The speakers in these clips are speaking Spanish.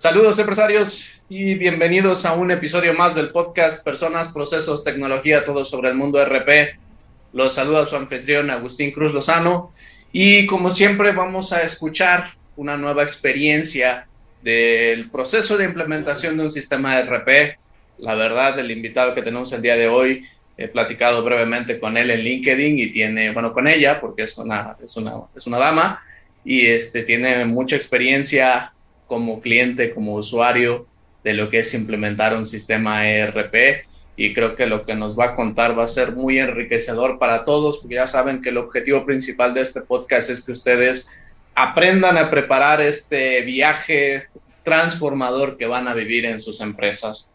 Saludos empresarios y bienvenidos a un episodio más del podcast Personas, Procesos, Tecnología, todo sobre el mundo RP. Los saluda su anfitrión Agustín Cruz Lozano y como siempre vamos a escuchar una nueva experiencia del proceso de implementación de un sistema de RP. La verdad, el invitado que tenemos el día de hoy, he platicado brevemente con él en LinkedIn y tiene, bueno, con ella, porque es una, es una, es una dama, y este, tiene mucha experiencia como cliente, como usuario de lo que es implementar un sistema ERP y creo que lo que nos va a contar va a ser muy enriquecedor para todos, porque ya saben que el objetivo principal de este podcast es que ustedes aprendan a preparar este viaje transformador que van a vivir en sus empresas.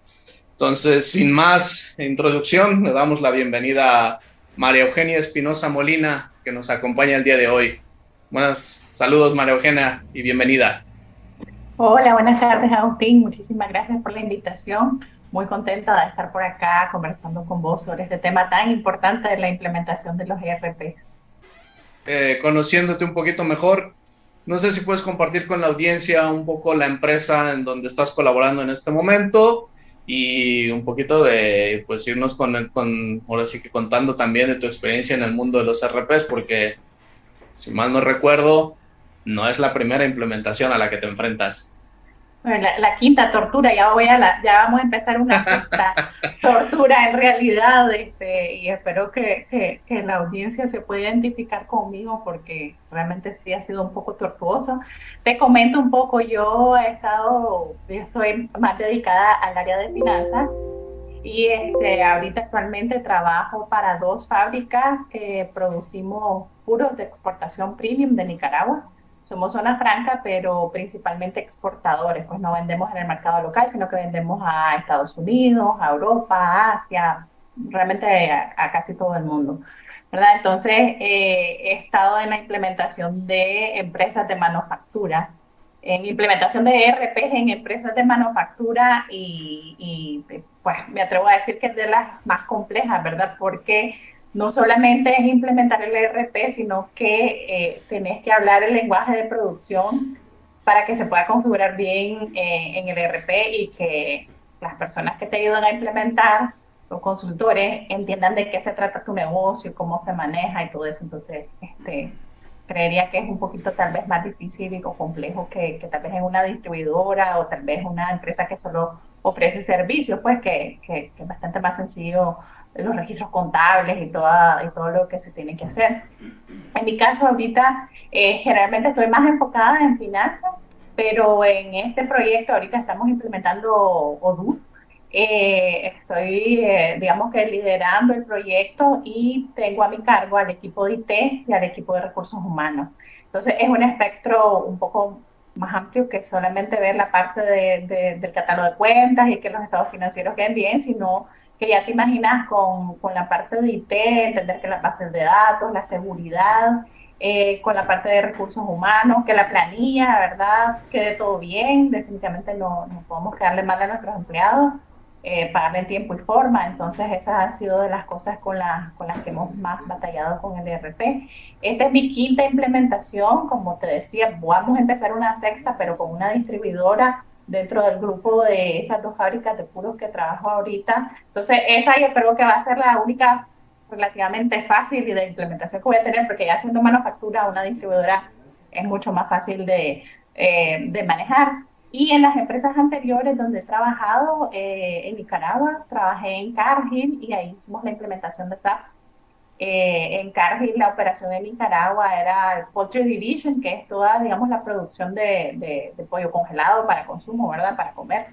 Entonces, sin más introducción, le damos la bienvenida a María Eugenia Espinosa Molina, que nos acompaña el día de hoy. Buenas saludos, María Eugenia, y bienvenida. Hola, buenas tardes, Agustín. Muchísimas gracias por la invitación. Muy contenta de estar por acá conversando con vos sobre este tema tan importante de la implementación de los ERPs. Eh, conociéndote un poquito mejor, no sé si puedes compartir con la audiencia un poco la empresa en donde estás colaborando en este momento y un poquito de, pues, irnos con, con ahora sí que contando también de tu experiencia en el mundo de los ERPs, porque si mal no recuerdo, no es la primera implementación a la que te enfrentas. Bueno, la, quinta tortura, ya voy a la, ya vamos a empezar una sexta tortura en realidad, este, y espero que, que, la audiencia se pueda identificar conmigo porque realmente sí ha sido un poco tortuoso. Te comento un poco, yo he estado, soy más dedicada al área de finanzas y este, ahorita actualmente trabajo para dos fábricas que producimos puros de exportación premium de Nicaragua somos zona franca, pero principalmente exportadores, pues no vendemos en el mercado local, sino que vendemos a Estados Unidos, a Europa, a Asia, realmente a, casi todo el mundo. ¿verdad? Entonces, eh, he estado en la implementación de empresas de manufactura, en implementación de ERPs en empresas de manufactura y, y, pues me atrevo a decir que es de las más complejas, ¿verdad? Porque no solamente es implementar el ERP, sino que eh, tenés que hablar el lenguaje de producción para que se pueda configurar bien eh, en el ERP y que las personas que te ayudan a implementar, los consultores, entiendan de qué se trata tu negocio, cómo se maneja y todo eso. Entonces, este, creería que es un poquito tal vez más difícil o complejo que, que tal vez en una distribuidora o tal vez una empresa que solo ofrece servicios, pues que es bastante más sencillo los registros contables y, toda, y todo lo que se tiene que hacer. En mi caso, ahorita eh, generalmente estoy más enfocada en finanzas, pero en este proyecto ahorita estamos implementando Odoo. Eh, estoy, eh, digamos que liderando el proyecto y tengo a mi cargo al equipo de IT y al equipo de recursos humanos. Entonces es un espectro un poco más amplio que solamente ver la parte de, del catálogo de cuentas y que los estados financieros queden bien, sino que ya te imaginas con, con, la parte de IT, entender que las bases de datos, la seguridad, eh, con la parte de recursos humanos, que la planilla, ¿verdad? Quede todo bien, definitivamente no, no podemos quedarle mal a nuestros empleados, eh, pagarle en tiempo y forma, entonces esas han sido de las cosas con, la, con las que hemos más batallado con el ERP. Esta es mi quinta implementación, como te decía, vamos a empezar una sexta, pero con una distribuidora dentro del grupo de estas dos fábricas de puros que trabajo ahorita. Entonces, esa yo creo que va a ser la única relativamente fácil y de implementación que voy a tener, porque ya haciendo manufactura, una distribuidora es mucho más fácil de, eh, de manejar. Y en las empresas anteriores donde he trabajado, eh, en Nicaragua, trabajé en Cargill y ahí hicimos la implementación de SAP eh, en Cargill la operación en Nicaragua era Poultry Division, que es toda, digamos, la producción de, de, pollo congelado para consumo, ¿verdad? Para comer.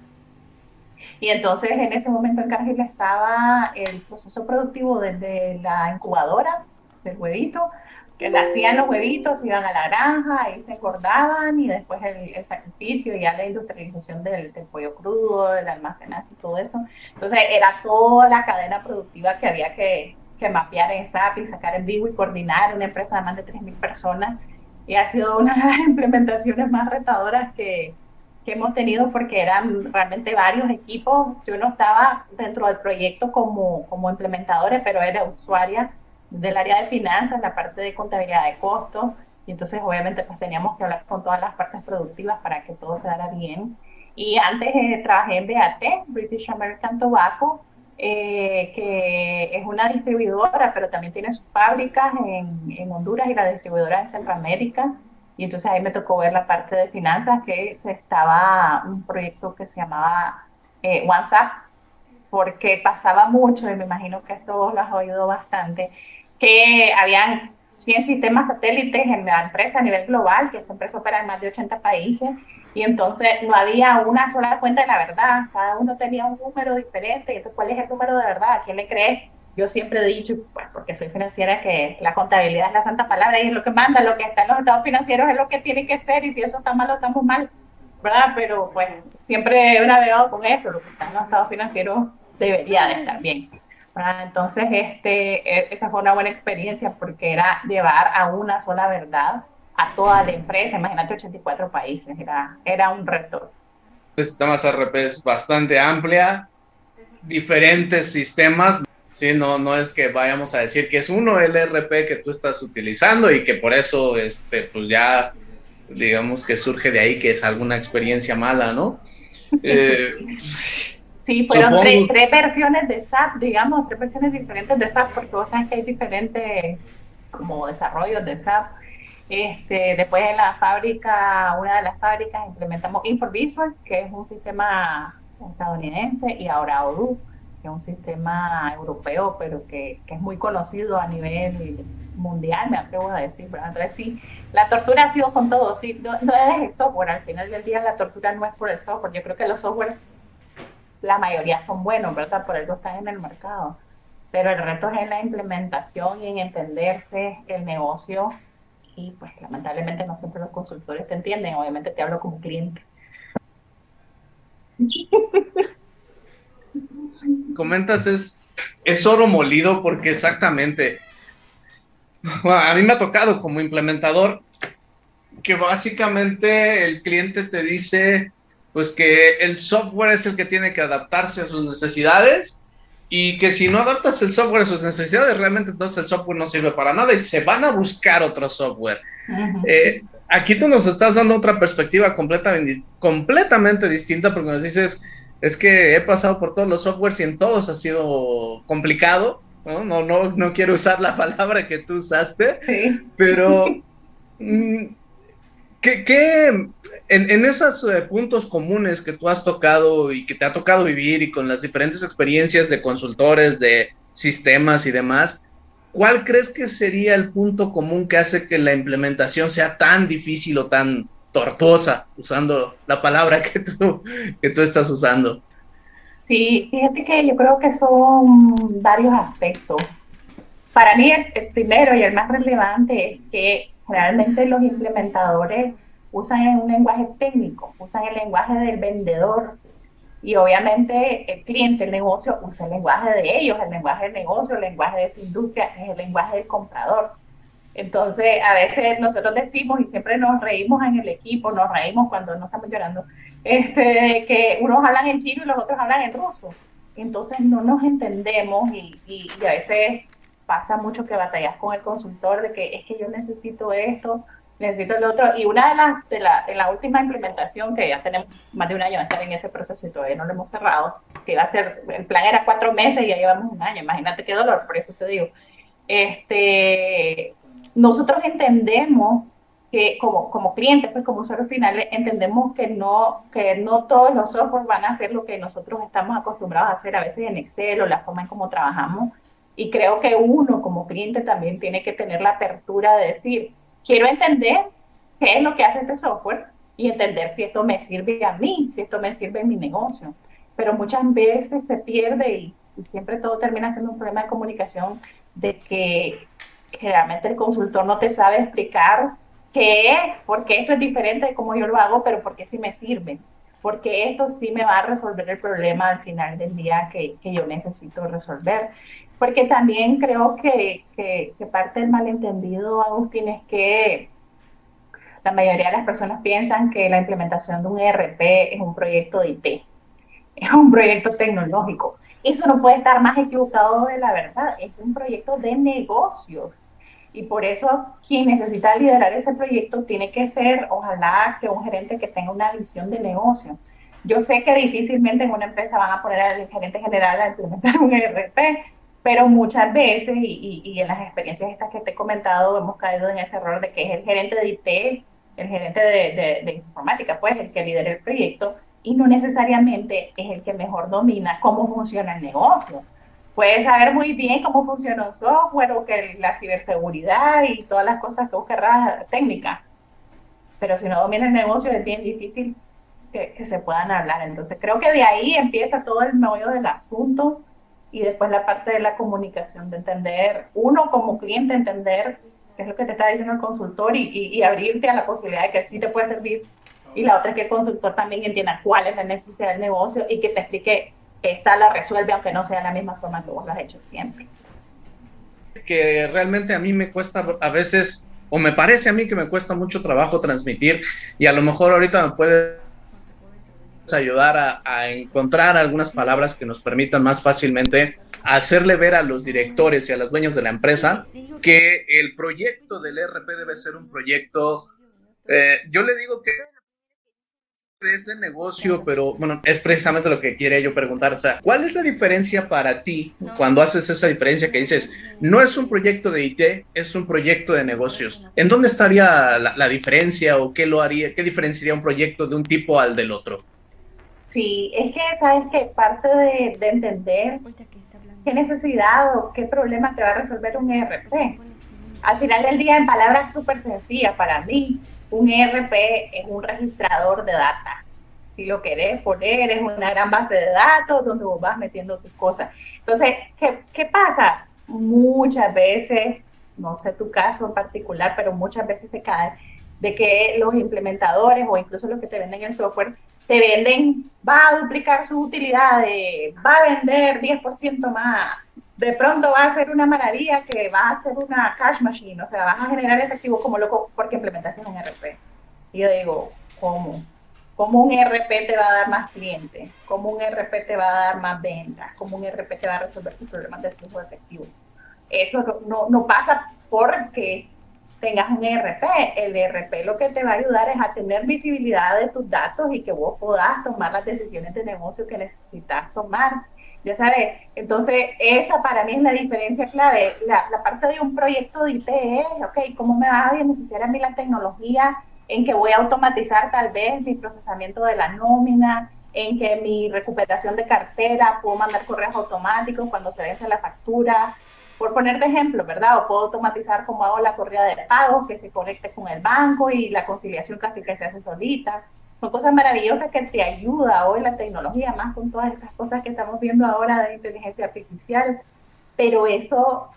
Y entonces en ese momento en Cargill estaba el proceso productivo desde la incubadora del huevito, que nacían los huevitos, iban a la granja, ahí se engordaban y después el, el sacrificio y ya la industrialización del, del, pollo crudo, del almacenaje y todo eso. Entonces era toda la cadena productiva que había que, que mapear en SAP y sacar en vivo y coordinar una empresa de más de 3.000 personas. Y ha sido una de las implementaciones más retadoras que, que hemos tenido porque eran realmente varios equipos. Yo no estaba dentro del proyecto como, como implementadora, pero era usuaria del área de finanzas, la parte de contabilidad de costos. Y entonces obviamente pues teníamos que hablar con todas las partes productivas para que todo quedara bien. Y antes eh, trabajé en BAT, British American Tobacco, eh, que es una distribuidora, pero también tiene sus fábricas en, en, Honduras y la distribuidora en Centroamérica. Y entonces ahí me tocó ver la parte de finanzas, que se estaba un proyecto que se llamaba eh, WhatsApp, porque pasaba mucho, y me imagino que esto los oído bastante, que habían 100 sistemas satélites en la empresa a nivel global, que esta empresa opera en más de 80 países, y entonces no había una sola fuente de la verdad, cada uno tenía un número diferente, entonces, ¿cuál es el número de verdad? ¿A quién le crees? Yo siempre he dicho, pues porque soy financiera, que la contabilidad es la santa palabra y es lo que manda, lo que está en los estados financieros es lo que tiene que ser, y si eso está mal, estamos mal, ¿verdad? Pero pues siempre he navegado con eso, lo que está en los estados financieros debería de estar bien. Entonces, este, e, esa fue una buena experiencia porque era llevar a una sola verdad a toda la empresa, imagínate 84 países, era, era un reto. El sistema RP es bastante amplia, diferentes sistemas, ¿sí? no, no es que vayamos a decir que es uno el RP que tú estás utilizando y que por eso este, pues ya digamos que surge de ahí que es alguna experiencia mala, ¿no? Eh, Sí, fueron tres, tres, versiones de SAP, digamos, tres versiones diferentes de SAP, porque vos sabes que hay diferentes como desarrollos de SAP. Este, después en la fábrica, una de las fábricas, implementamos InfoVisual, que es un sistema estadounidense, y ahora Odoo, que es un sistema europeo, pero que, es muy conocido a nivel mundial, me atrevo a decir. ¿verdad? Entonces, sí, la tortura ha sido con todo, sí, no, no es el software, al final del día la tortura no es por el software, yo creo que los software la mayoría son buenos, ¿verdad? Por eso están en el mercado. Pero el reto es en la implementación y en entenderse el negocio. Y pues lamentablemente no siempre los consultores te entienden. Obviamente te hablo como cliente. Comentas es, es oro molido porque exactamente. a mí me ha tocado como implementador que básicamente el cliente te dice, pues que el software es el que tiene que adaptarse a sus necesidades y que si no adaptas el software a sus necesidades, realmente entonces el software no sirve para nada y se van a buscar otro software. Eh, aquí tú nos estás dando otra perspectiva completamente, completamente distinta porque nos dices, es que he pasado por todos los softwares y en todos ha sido complicado, ¿no? No, no, no quiero usar la palabra que tú usaste, pero... Mm, ¿Qué, en, esos eh, puntos comunes que tú has tocado y que te ha tocado vivir y con las diferentes experiencias de consultores, de sistemas y demás, cuál crees que sería el punto común que hace que la implementación sea tan difícil o tan tortuosa, usando la palabra que tú, que tú estás usando? Sí, fíjate que yo creo que son varios aspectos. Para mí el primero y el más relevante es que Realmente los implementadores usan un lenguaje técnico, usan el lenguaje del vendedor y obviamente el cliente, el negocio, usa el lenguaje de ellos, el lenguaje del negocio, el lenguaje de su industria, es el lenguaje del comprador. Entonces, a veces nosotros decimos y siempre nos reímos en el equipo, nos reímos cuando no estamos llorando, este, que unos hablan en chino y los otros hablan en ruso. Entonces no nos entendemos y, a veces pasa mucho que batallas con el consultor de que es que yo necesito esto, necesito el otro. Y una de las, de la, última implementación, que ya tenemos más de un año en ese proceso y todavía no lo hemos cerrado, que iba a ser, el plan era cuatro meses y ya llevamos un año, imagínate qué dolor, por eso te digo. Este, nosotros entendemos que como, como clientes, pues como usuarios finales, entendemos que no, que no todos los softwares van a hacer lo que nosotros estamos acostumbrados a hacer a veces en Excel o la forma en cómo trabajamos y creo que uno como cliente también tiene que tener la apertura de decir, quiero entender qué es lo que hace este software y entender si esto me sirve a mí, si esto me sirve en mi negocio. Pero muchas veces se pierde y, siempre todo termina siendo un problema de comunicación de que generalmente el consultor no te sabe explicar qué es, por qué esto es diferente de cómo yo lo hago, pero por qué sí me sirve, porque esto sí me va a resolver el problema al final del día que, que yo necesito resolver. Porque también creo que, que, parte del malentendido, Agustín, es que la mayoría de las personas piensan que la implementación de un ERP es un proyecto de IT, es un proyecto tecnológico. Eso no puede estar más equivocado de la verdad, es un proyecto de negocios. Y por eso quien necesita liderar ese proyecto tiene que ser, ojalá, que un gerente que tenga una visión de negocio Yo sé que difícilmente en una empresa van a poner al gerente general a implementar un ERP, pero muchas veces, y, y, en las experiencias estas que te he comentado, hemos caído en ese error de que es el gerente de IT, el gerente de, de, informática, pues el que lidera el proyecto, y no necesariamente es el que mejor domina cómo funciona el negocio. Puede saber muy bien cómo funciona un software o que la ciberseguridad y todas las cosas que busca técnica, pero si no domina el negocio es bien difícil que, que se puedan hablar. Entonces creo que de ahí empieza todo el meollo del asunto y después la parte de la comunicación, de entender, uno como cliente, entender qué es lo que te está diciendo el consultor y, y, abrirte a la posibilidad de que sí te puede servir. Y la otra es que el consultor también entienda cuál es la necesidad del negocio y que te explique esta la resuelve, aunque no sea la misma forma que vos lo has hecho siempre. Que realmente a mí me cuesta a veces, o me parece a mí que me cuesta mucho trabajo transmitir, y a lo mejor ahorita me puede ayudar a, encontrar algunas palabras que nos permitan más fácilmente hacerle ver a los directores y a los dueños de la empresa que el proyecto del ERP debe ser un proyecto, eh, yo le digo que es de negocio, pero bueno, es precisamente lo que quiere yo preguntar. O sea, ¿cuál es la diferencia para ti cuando haces esa diferencia que dices, no es un proyecto de IT, es un proyecto de negocios? ¿En dónde estaría la, la diferencia o qué lo haría, qué diferenciaría un proyecto de un tipo al del otro? Sí, es que sabes que parte de, entender qué necesidad o qué problema te va a resolver un ERP. Al final del día, en palabras súper sencillas, para mí, un ERP es un registrador de data. Si lo querés poner, es una gran base de datos donde vos vas metiendo tus cosas. Entonces, ¿qué, qué pasa? Muchas veces, no sé tu caso en particular, pero muchas veces se cae de que los implementadores o incluso los que te venden el software te venden, va a duplicar sus utilidades, va a vender 10% más, de pronto va a ser una maravilla que va a ser una cash machine, o sea, vas a generar efectivo como loco porque implementaste un RP. Y yo digo, ¿cómo? ¿Cómo un RP te va a dar más clientes? ¿Cómo un RP te va a dar más ventas? ¿Cómo un RP te va a resolver tus problemas de flujo efectivo? Eso no, no pasa porque tengas un ERP. El ERP lo que te va a ayudar es a tener visibilidad de tus datos y que vos puedas tomar las decisiones de negocio que necesitas tomar. Ya sabes, entonces esa para mí es la diferencia clave. La, la parte de un proyecto de IT es, ok, ¿cómo me va a beneficiar a mí la tecnología en que voy a automatizar tal vez mi procesamiento de la nómina, en que mi recuperación de cartera, puedo mandar correos automáticos cuando se vence la factura, por poner de ejemplo, ¿verdad? O puedo automatizar como hago la corrida de pagos, que se conecte con el banco y la conciliación casi que se hace solita. Son cosas maravillosas que te ayuda hoy la tecnología, más con todas estas cosas que estamos viendo ahora de inteligencia artificial. Pero eso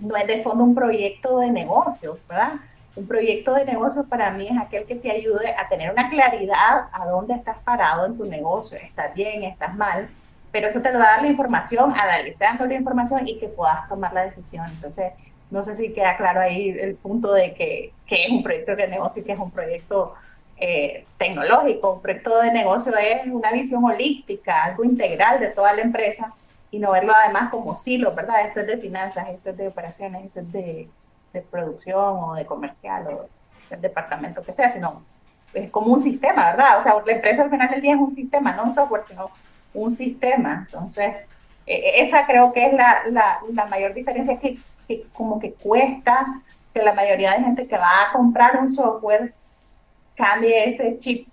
no es de fondo un proyecto de negocios, ¿verdad? Un proyecto de negocios para mí es aquel que te ayude a tener una claridad a dónde estás parado en tu negocio. ¿Estás bien? ¿Estás mal? Pero eso te lo va a dar la información, analizando la información y que puedas tomar la decisión. Entonces, no sé si queda claro ahí el punto de que, que es un proyecto de negocio y que es un proyecto eh, tecnológico. Un proyecto de negocio es una visión holística, algo integral de toda la empresa y no verlo además como silos, ¿verdad? Esto es de finanzas, esto es de operaciones, esto es de, de producción o de comercial o del departamento que sea, sino es como un sistema, ¿verdad? O sea, la empresa al final del día es un sistema, no un software, sino un sistema. Entonces, e, e, esa creo que es la, la, la mayor diferencia, que, que, como que cuesta que la mayoría de gente que va a comprar un software cambie ese chip,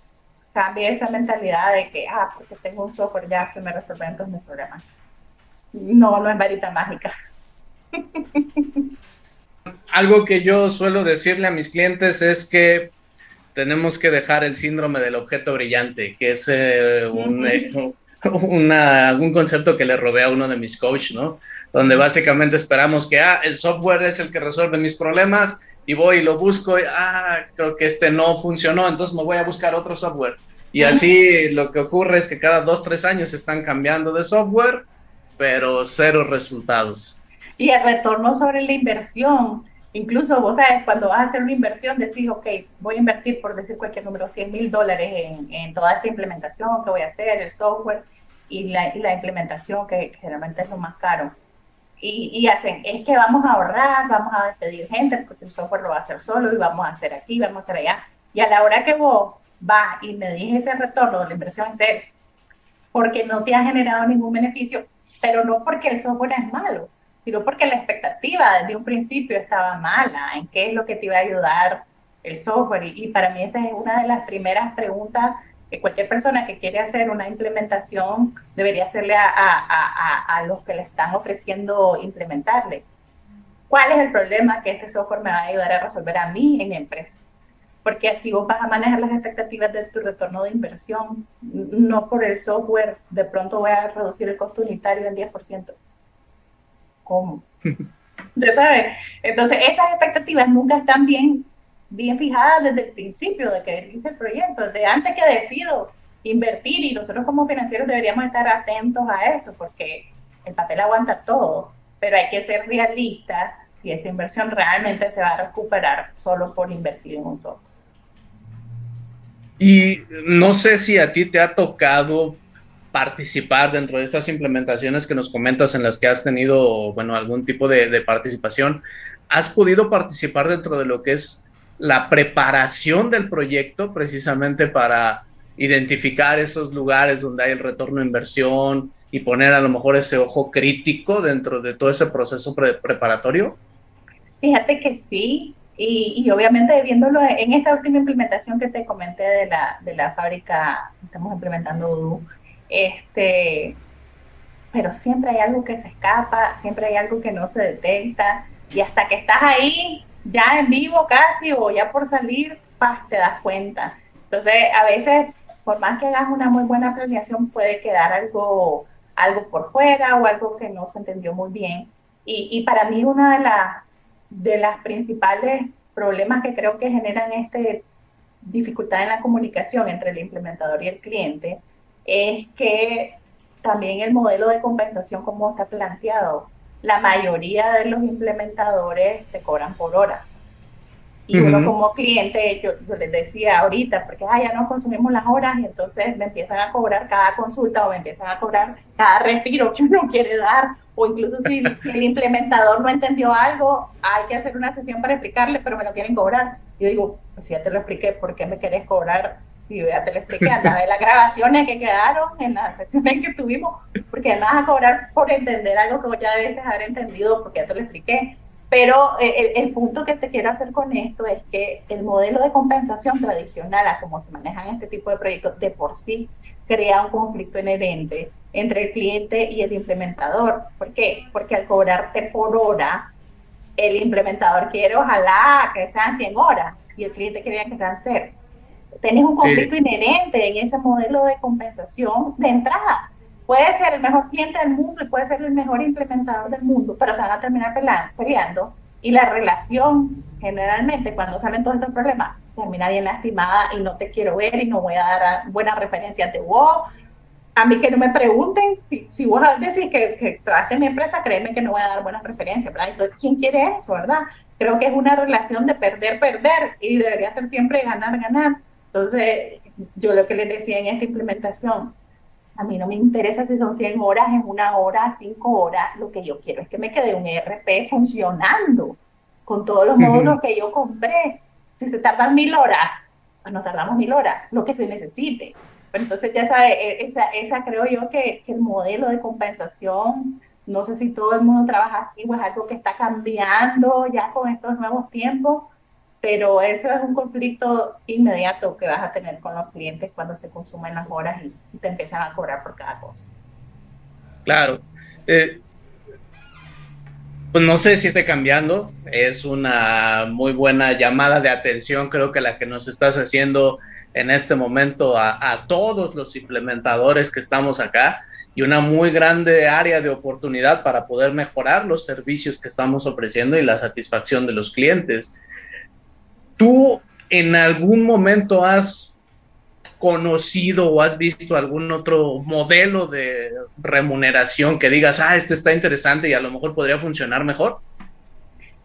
cambie esa mentalidad de que, ah, porque tengo un software ya se me resuelven todos mis problemas. No, no es varita mágica. Algo que yo suelo decirle a mis clientes es que tenemos que dejar el síndrome del objeto brillante, que es eh, un, una, algún concepto que le robé a uno de mis coaches, ¿no? Donde básicamente esperamos que, ah, el software es el que resuelve mis problemas y voy y lo busco y, ah, creo que este no funcionó, entonces me voy a buscar otro software. Y así lo que ocurre es que cada dos, tres años están cambiando de software, pero cero resultados. Y el retorno sobre la inversión. Incluso vos sabes, cuando vas a hacer una inversión, decís, ok, voy a invertir, por decir cualquier número, 100 mil dólares en, en, toda esta implementación que voy a hacer, el software y la, y la implementación, que generalmente es lo más caro. Y, y, hacen, es que vamos a ahorrar, vamos a despedir gente porque el software lo va a hacer solo y vamos a hacer aquí, vamos a hacer allá. Y a la hora que vos va y me dice ese retorno de la inversión es cero, porque no te ha generado ningún beneficio, pero no porque el software es malo, sino porque la expectativa desde un principio estaba mala, en qué es lo que te iba a ayudar el software. Y, para mí esa es una de las primeras preguntas que cualquier persona que quiere hacer una implementación debería hacerle a, a, a, los que le están ofreciendo implementarle. ¿Cuál es el problema que este software me va a ayudar a resolver a mí en mi empresa? Porque así vos vas a manejar las expectativas de tu retorno de inversión. No por el software, de pronto voy a reducir el costo unitario en 10%. ¿Cómo? ¿Ya sabes? Entonces, esas expectativas nunca están bien bien fijada desde el principio de que hice el proyecto, desde antes que decido invertir y nosotros como financieros deberíamos estar atentos a eso porque el papel aguanta todo, pero hay que ser realistas si esa inversión realmente se va a recuperar solo por invertir en un software. Y no sé si a ti te ha tocado participar dentro de estas implementaciones que nos comentas en las que has tenido, bueno, algún tipo de, participación. ¿Has podido participar dentro de lo que es la preparación del proyecto precisamente para identificar esos lugares donde hay el retorno de inversión y poner a lo mejor ese ojo crítico dentro de todo ese proceso preparatorio? Fíjate que sí, y, obviamente viéndolo en esta última implementación que te comenté de la, de la fábrica, estamos implementando este, pero siempre hay algo que se escapa, siempre hay algo que no se detecta, y hasta que estás ahí, ya en vivo casi o ya por salir, te das cuenta. Entonces, a veces, por más que hagas una muy buena planeación, puede quedar algo, algo por fuera o algo que no se entendió muy bien. Y, y para mí, una de, las de las principales problemas que creo que generan este dificultad en la comunicación entre el implementador y el cliente es que también el modelo de compensación como está planteado la mayoría de los implementadores te cobran por hora. Y uno como cliente, yo, les decía ahorita, porque ah, ya no consumimos las horas y entonces me empiezan a cobrar cada consulta o me empiezan a cobrar cada respiro que uno quiere dar, o incluso si, si el implementador no entendió algo, hay que hacer una sesión para explicarle, pero me lo quieren cobrar. Yo digo, pues si ya te lo expliqué, ¿por qué me querés cobrar si ya te lo expliqué, anda de las grabaciones que quedaron en las sesiones que tuvimos, porque vas a cobrar por entender algo que vos ya debes haber entendido, porque ya te lo expliqué. Pero eh, el, punto que te quiero hacer con esto es que el modelo de compensación tradicional, a cómo se manejan este tipo de proyectos, de por sí crea un conflicto inherente entre el cliente y el implementador. ¿Por qué? Porque al cobrarte por hora, el implementador quiere ojalá que sean 100 horas y el cliente quería que sean 0 tenés un conflicto inherente en ese modelo de compensación de entrada. Puede ser el mejor cliente del mundo y puede ser el mejor implementador del mundo, pero se van a terminar peleando y la relación, generalmente, cuando salen todos estos problemas, termina bien lastimada y no te quiero ver y no voy a dar buenas referencias de vos. A mí que no me pregunten, si, si vos decís que, que trabajaste en mi empresa, créeme que no voy a dar buenas referencias, ¿verdad? Entonces, ¿quién quiere eso, verdad? Creo que es una relación de perder, perder y debería ser siempre ganar, ganar. Entonces, yo lo que les decía en esta implementación, a mí no me interesa si son 100 horas, en una hora, 5 horas, lo que yo quiero es que me quede un ERP funcionando con todos los módulos que yo compré. Si se tardan mil horas, pues nos tardamos mil horas, lo que se necesite. Pero entonces ya sabe, e, esa, esa creo yo que, que, el modelo de compensación, no sé si todo el mundo trabaja así o es algo que está cambiando ya con estos nuevos tiempos, pero eso es un conflicto inmediato que vas a tener con los clientes cuando se consumen las horas y te empiezan a cobrar por cada cosa. Claro. Eh, pues no sé si esté cambiando, es una muy buena llamada de atención, creo que la que nos estás haciendo en este momento a, a todos los implementadores que estamos acá y una muy grande área de oportunidad para poder mejorar los servicios que estamos ofreciendo y la satisfacción de los clientes. ¿Tú en algún momento has conocido o has visto algún otro modelo de remuneración que digas, ah, este está interesante y a lo mejor podría funcionar mejor?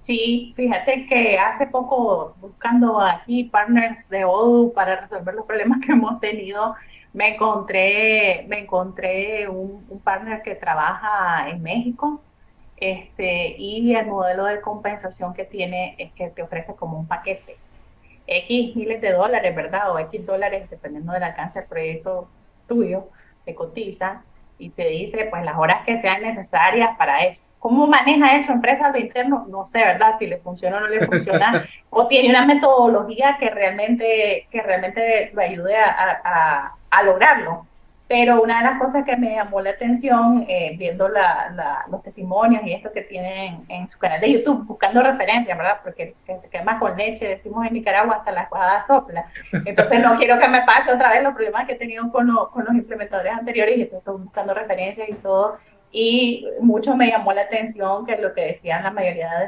Sí, fíjate que hace poco buscando aquí partners de ODU para resolver los problemas que hemos tenido, me encontré, me encontré un, un partner que trabaja en México este, y el modelo de compensación que tiene es que te ofrece como un paquete. X miles de dólares, ¿verdad? O X dólares, dependiendo del alcance del proyecto tuyo, te cotiza y te dice pues las horas que sean necesarias para eso. ¿Cómo maneja eso empresa de interno? No sé, ¿verdad? Si le funciona o no le funciona. o tiene una metodología que realmente, que realmente lo ayude a, a, a lograrlo. Pero una de las cosas que me llamó la atención, eh, viendo los testimonios y esto que tienen en su canal de YouTube, buscando referencias, ¿verdad? Porque se quema con leche, decimos en Nicaragua, hasta la espada sopla. Entonces no quiero que me pase otra vez los problemas que he tenido con, con los implementadores anteriores y estoy buscando referencias y todo. Y mucho me llamó la atención que lo que decían la mayoría de,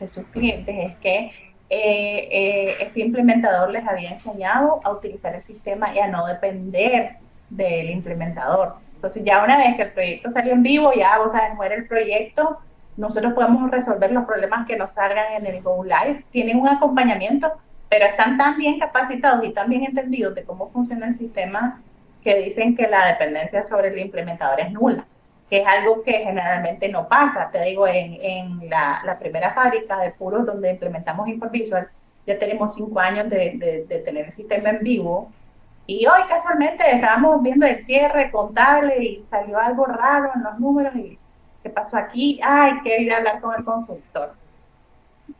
de sus clientes es que eh, eh, este implementador les había enseñado a utilizar el sistema y a no depender del implementador. Entonces ya una vez que el proyecto salió en vivo, ya vos sabes, muere el proyecto, nosotros podemos resolver los problemas que nos salgan en el Go Live. Tienen un acompañamiento, pero están tan bien capacitados y tan bien entendidos de cómo funciona el sistema que dicen que la dependencia sobre el implementador es nula, que es algo que generalmente no pasa. Te digo, en, en la, primera fábrica de puros donde implementamos InfoVisual, ya tenemos cinco años de, de tener el sistema en vivo y hoy casualmente estábamos viendo el cierre contable y salió algo raro en los números y ¿qué pasó aquí? Ay, que ir a hablar con el consultor.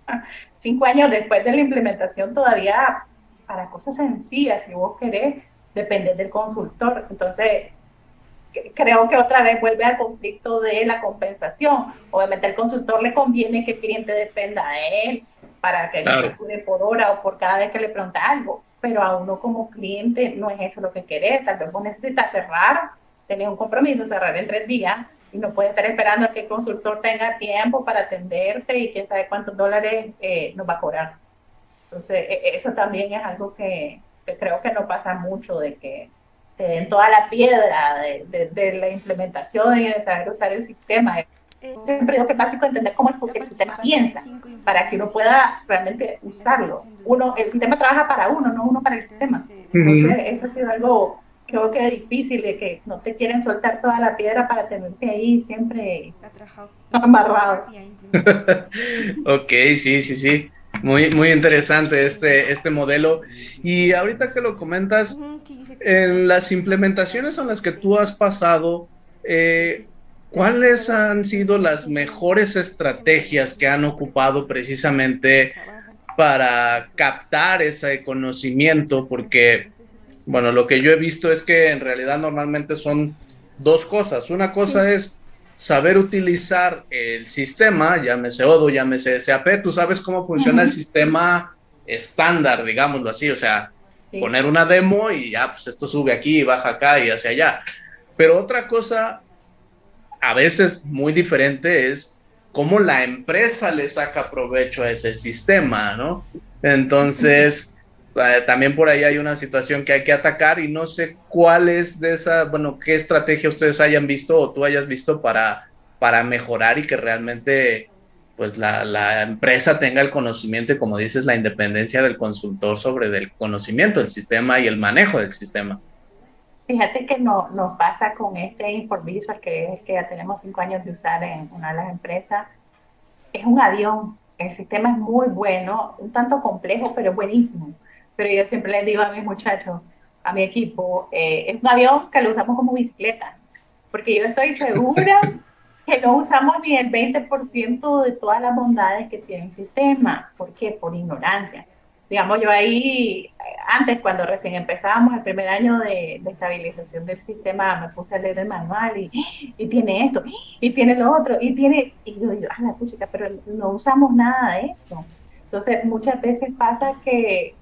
Cinco años después de la implementación todavía para cosas sencillas, si vos querés, depende del consultor. Entonces, creo que otra vez vuelve al conflicto de la compensación. Obviamente al consultor le conviene que el cliente dependa de él para que le no por hora o por cada vez que le pregunta algo pero a uno como cliente no es eso lo que querés. Tal vez vos necesitas cerrar, tener un compromiso, cerrar en tres días y no puedes estar esperando a que el consultor tenga tiempo para atenderte y quién sabe cuántos dólares eh, nos va a cobrar. Entonces, e, e, eso también es algo que, creo que no pasa mucho, de que te den toda la piedra de, de la implementación y de saber usar el sistema. Siempre digo que es básico entender cómo el, sistema piensa para que uno pueda realmente usarlo. Uno, el sistema trabaja para uno, no uno para el sistema. Entonces, eso ha sido algo creo que es difícil, de que no te quieren soltar toda la piedra para tenerte ahí siempre amarrado. ok, sí, sí, sí. Muy, muy interesante este, este modelo. Y ahorita que lo comentas, en las implementaciones en las que tú has pasado, eh, ¿Cuáles han sido las mejores estrategias que han ocupado precisamente para captar ese conocimiento? Porque, bueno, lo que yo he visto es que en realidad normalmente son dos cosas. Una cosa es saber utilizar el sistema, llámese Odoo, llámese SAP, tú sabes cómo funciona el sistema estándar, digámoslo así, o sea, poner una demo y ya, pues esto sube aquí, baja acá y hacia allá. Pero otra cosa a veces muy diferente es cómo la empresa le saca provecho a ese sistema, ¿no? Entonces, eh, también por ahí hay una situación que hay que atacar y no sé cuál es de esa, bueno, qué estrategia ustedes hayan visto o tú hayas visto para, para mejorar y que realmente pues la, la empresa tenga el conocimiento y como dices, la independencia del consultor sobre el conocimiento del sistema y el manejo del sistema. Fíjate que no, nos pasa con este InfoVisual que es que ya tenemos cinco años de usar en una de las empresas. Es un avión, el sistema es muy bueno, un tanto complejo, pero buenísimo. Pero yo siempre les digo a mis muchachos, a mi equipo, eh, es un avión que lo usamos como bicicleta, porque yo estoy segura que no usamos ni el 20% de todas las bondades que tiene el sistema. ¿Por qué? Por ignorancia digamos, yo ahí, antes cuando recién empezábamos el primer año de, estabilización del sistema, me puse a leer el manual y, y, tiene esto, y tiene lo otro, y tiene, y yo digo, ah, la puchica, pero no usamos nada de eso. Entonces, muchas veces pasa que,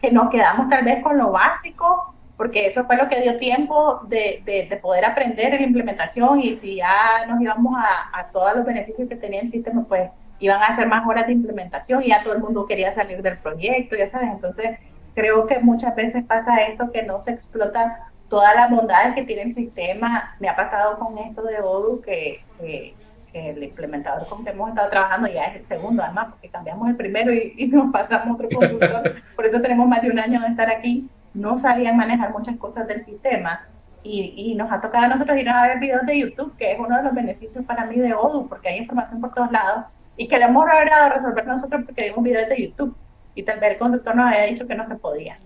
que nos quedamos tal vez con lo básico, porque eso fue lo que dio tiempo de, de, poder aprender en la implementación y si ya nos íbamos a, a todos los beneficios que tenía el sistema, pues iban a hacer más horas de implementación y ya todo el mundo quería salir del proyecto, ya sabes. Entonces, creo que muchas veces pasa esto que no se explota todas las bondades que tiene el sistema. Me ha pasado con esto de Odoo que, que, el implementador con que hemos estado trabajando ya es el segundo, además, porque cambiamos el primero y, y nos pasamos otro consultor. Por eso tenemos más de un año de estar aquí. No sabían manejar muchas cosas del sistema. Y, y, nos ha tocado a nosotros ir a ver videos de YouTube, que es uno de los beneficios para mí de Odoo, porque hay información por todos lados y que le hemos logrado resolver nosotros porque vimos videos de YouTube. y tal vez el consultor nos había dicho que no se podía.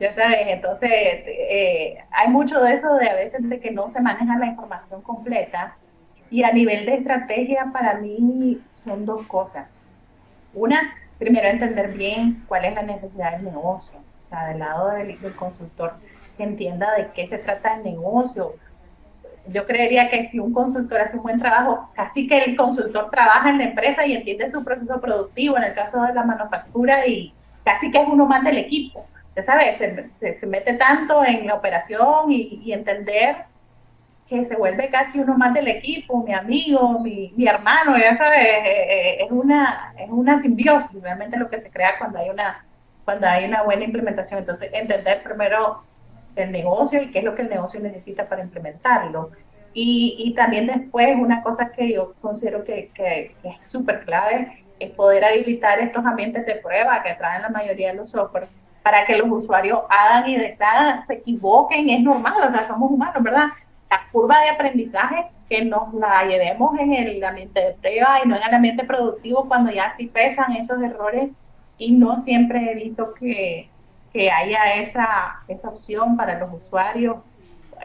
Ya sabes, entonces eh, hay mucho de eso de a veces de que no se maneja la información completa y a nivel de estrategia para mí son dos cosas. Una, primero entender bien cuál es la necesidad del negocio, o sea, del lado del, del consultor, que entienda de qué se trata el negocio, yo creería que si un consultor hace un buen trabajo, casi que el consultor trabaja en la empresa y entiende su proceso productivo, en el caso de la manufactura, y casi que es uno más del equipo ya sabes, se, se, mete tanto en la operación y, entender que se vuelve casi uno más del equipo, mi amigo, mi, mi hermano, ya sabes, eh, eh, es, una, es una simbiosis realmente lo que se crea cuando hay una, cuando hay una buena implementación. Entonces, entender primero el negocio y qué es lo que el negocio necesita para implementarlo. Y, y también después, una cosa que yo considero que, que, que es súper clave es poder habilitar estos ambientes de prueba que traen la mayoría de los software para que los usuarios hagan y deshagan, se equivoquen, es normal, o sea, somos humanos, ¿verdad? La curva de aprendizaje que nos la llevemos en el ambiente de prueba y no en el ambiente productivo cuando ya sí pesan esos errores y no siempre he visto que, que haya esa, esa opción para los usuarios,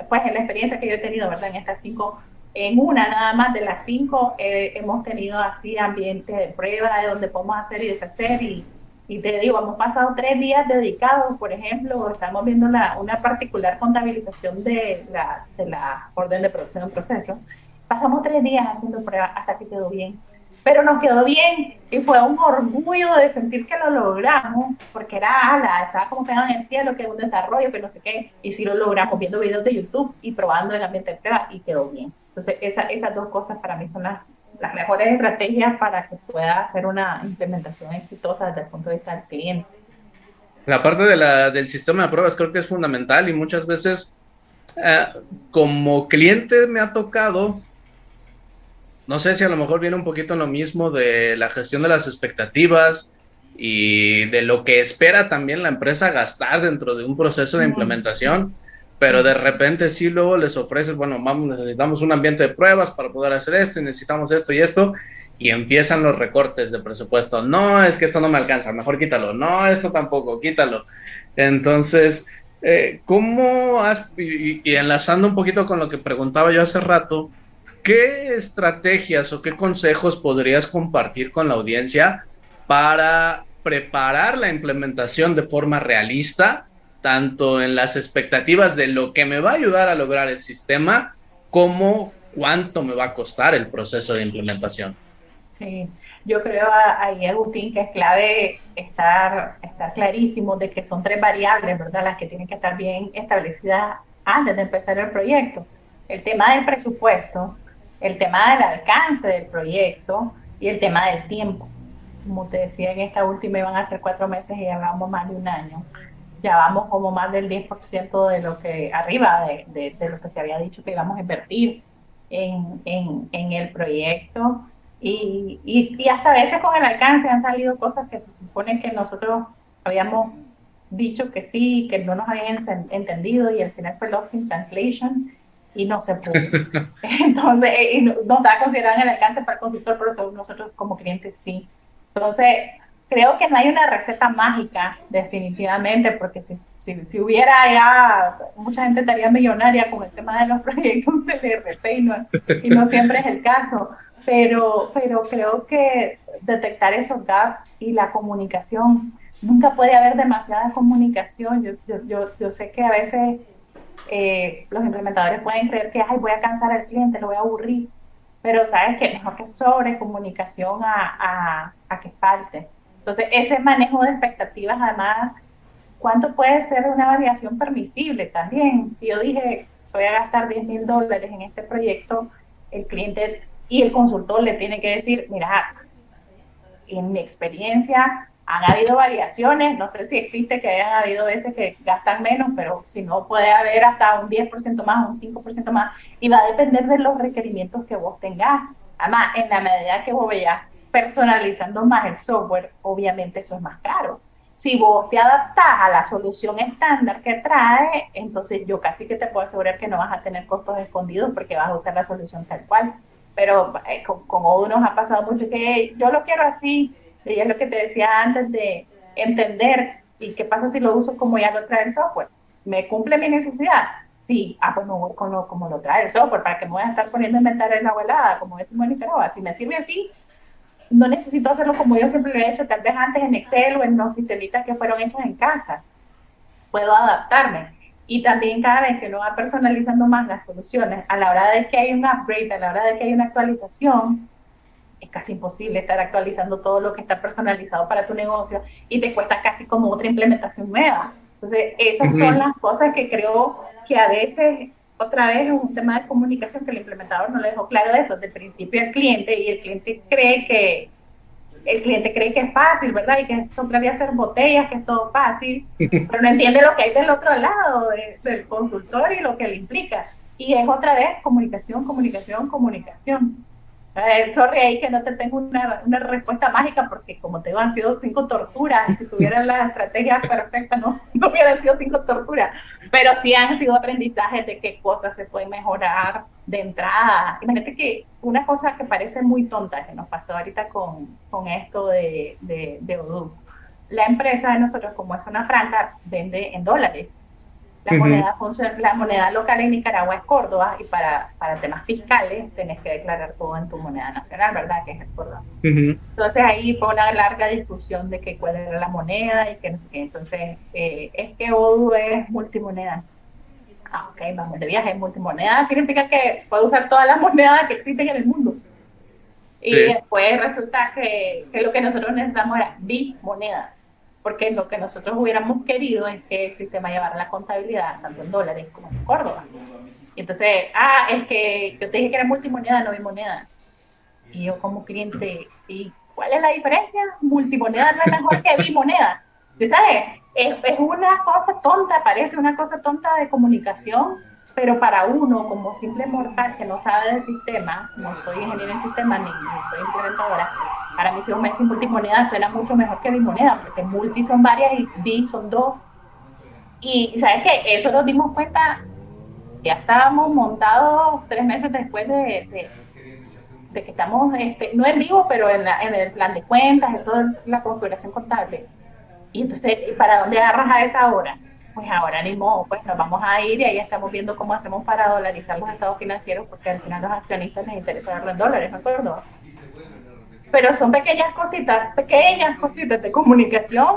pues en la experiencia que yo he tenido, ¿verdad? En estas cinco, en una nada más de las cinco eh, hemos tenido así ambiente de prueba de donde podemos hacer y deshacer y, y te digo, hemos pasado tres días dedicados, por ejemplo, estamos viendo la, una particular contabilización de la, de la orden de producción en proceso. Pasamos tres días haciendo pruebas hasta que quedó bien. Pero nos quedó bien y fue un orgullo de sentir que lo logramos, porque era ala, estaba como pegado en el cielo, que es un desarrollo, que no sé qué, y sí lo logramos viendo videos de YouTube y probando el ambiente de prueba y quedó bien. Entonces, esa, esas dos cosas para mí son las las mejores estrategias para que pueda hacer una implementación exitosa desde el punto de vista del cliente. La parte de la, del sistema de pruebas creo que es fundamental y muchas veces eh, como cliente me ha tocado, no sé si a lo mejor viene un poquito lo mismo de la gestión de las expectativas y de lo que espera también la empresa gastar dentro de un proceso de implementación pero de repente sí luego les ofreces, bueno, vamos, necesitamos un ambiente de pruebas para poder hacer esto y necesitamos esto y esto, y empiezan los recortes de presupuesto. No, es que esto no me alcanza, mejor quítalo. No, esto tampoco, quítalo. Entonces, eh, ¿cómo has, y, y enlazando un poquito con lo que preguntaba yo hace rato, ¿qué estrategias o qué consejos podrías compartir con la audiencia para preparar la implementación de forma realista? tanto en las expectativas de lo que me va a ayudar a lograr el sistema, como cuánto me va a costar el proceso de implementación. Sí, yo creo ahí, Agustín, que es clave estar, estar clarísimo de que son tres variables, ¿verdad? Las que tienen que estar bien establecidas antes de empezar el proyecto. El tema del presupuesto, el tema del alcance del proyecto y el tema del tiempo. Como te decía, en esta última iban a ser cuatro meses y llevamos más de un año ya vamos como más del 10% de lo que, arriba de, de, lo que se había dicho que íbamos a invertir en, en, en el proyecto. Y, y, y, hasta a veces con el alcance han salido cosas que se supone que nosotros habíamos dicho que sí, que no nos habían entendido y al final fue Lost in Translation y no se pudo. Entonces, eh, y no está considerado el alcance para el consultor, pero nosotros como clientes sí. Entonces, creo que no hay una receta mágica, definitivamente, porque si, si, hubiera ya, mucha gente estaría millonaria con el tema de los proyectos del ERP y no, y no siempre es el caso. Pero, pero creo que detectar esos gaps y la comunicación, nunca puede haber demasiada comunicación. Yo, yo, yo, sé que a veces eh, los implementadores pueden creer que Ay, voy a cansar al cliente, lo voy a aburrir, pero sabes que mejor que sobre comunicación a, a, a que falte. Entonces, ese manejo de expectativas, además, ¿cuánto puede ser una variación permisible también? Si yo dije, voy a gastar 10 mil dólares en este proyecto, el cliente y el consultor le tiene que decir, mira, en mi experiencia han habido variaciones, no sé si existe que hayan habido veces que gastan menos, pero si no puede haber hasta un 10% más, un 5% más, y va a depender de los requerimientos que vos tengas. Además, en la medida que vos veas personalizando más el software, obviamente eso es más caro. Si vos te adaptás a la solución estándar que trae, entonces yo casi que te puedo asegurar que no vas a tener costos escondidos porque vas a usar la solución tal cual. Pero eh, con, con Odoo nos ha pasado mucho que yo lo quiero así, y es lo que te decía antes de, entender y qué pasa si lo uso como ya lo trae el software. ¿Me cumple mi necesidad? Sí, ah, pues no como, como lo trae el software, para que me voy a estar poniendo inventar en la abuelada, como decimos en Nicaragua. Si me sirve así, no necesito hacerlo como yo siempre lo he hecho, tal vez antes en Excel o en los sistemitas que fueron hechos en casa. Puedo adaptarme. Y también cada vez que uno va personalizando más las soluciones, a la hora de que hay un upgrade, a la hora de que hay una actualización, es casi imposible estar actualizando todo lo que está personalizado para tu negocio y te cuesta casi como otra implementación nueva. Entonces, esas son las cosas que creo que a veces, otra vez, es un tema de comunicación que el implementador no le dejó claro eso desde el principio al cliente y el cliente cree que el cliente cree que es fácil, ¿verdad? Y que eso de hacer botellas, que es todo fácil, pero no entiende lo que hay del otro lado del consultor y lo que le implica. Y es otra vez comunicación, comunicación, comunicación. Eh, sorry ahí que no te tengo una, una, respuesta mágica porque como te digo han sido cinco torturas si tuvieran la estrategia perfecta no, no hubieran sido cinco torturas. Pero sí han sido aprendizajes de qué cosas se pueden mejorar de entrada. Imagínate que una cosa que parece muy tonta que nos pasó ahorita con, con esto de, de, de Odoo. La empresa de nosotros como es una franca vende en dólares la, moneda la moneda local en Nicaragua es Córdoba y para, para temas fiscales tenés que declarar todo en tu moneda nacional, ¿verdad? Que es el Córdoba. Entonces ahí fue una larga discusión de que cuál era la moneda y que no sé qué. Entonces, eh, es que Odoo es multimoneda. Ah, ok, vamos de viaje, multimoneda significa que puede usar todas las monedas que existen en el mundo. Y después resulta que, que lo que nosotros necesitamos era bimoneda porque lo que nosotros hubiéramos querido es que el sistema llevara la contabilidad tanto en dólares como en Córdoba. Y entonces, ah, es que yo te dije que era multimoneda, no bimoneda. Y yo como cliente, ¿y cuál es la diferencia? Multimoneda no es mejor que bimoneda. ¿Sabes? Es, es una cosa tonta, parece una cosa tonta de comunicación, pero para uno, como simple mortal que no sabe del sistema, no soy ingeniero en sistema ni, soy implementadora, para mí si un mes sin multimoneda suena mucho mejor que bimoneda, porque multi son varias y bi son dos. Y sabes que eso nos dimos cuenta, ya estábamos montados tres meses después de, de, que estamos, este, no en vivo, pero en, en el plan de cuentas, en toda la configuración contable. Y entonces, ¿para dónde agarras a esa hora? Pues ahora ni modo, pues nos vamos a ir y ahí estamos viendo cómo hacemos para dolarizar los estados financieros, porque al final los accionistas les interesa darlo en dólares, ¿no acuerdo? Pero son pequeñas cositas, pequeñas cositas de comunicación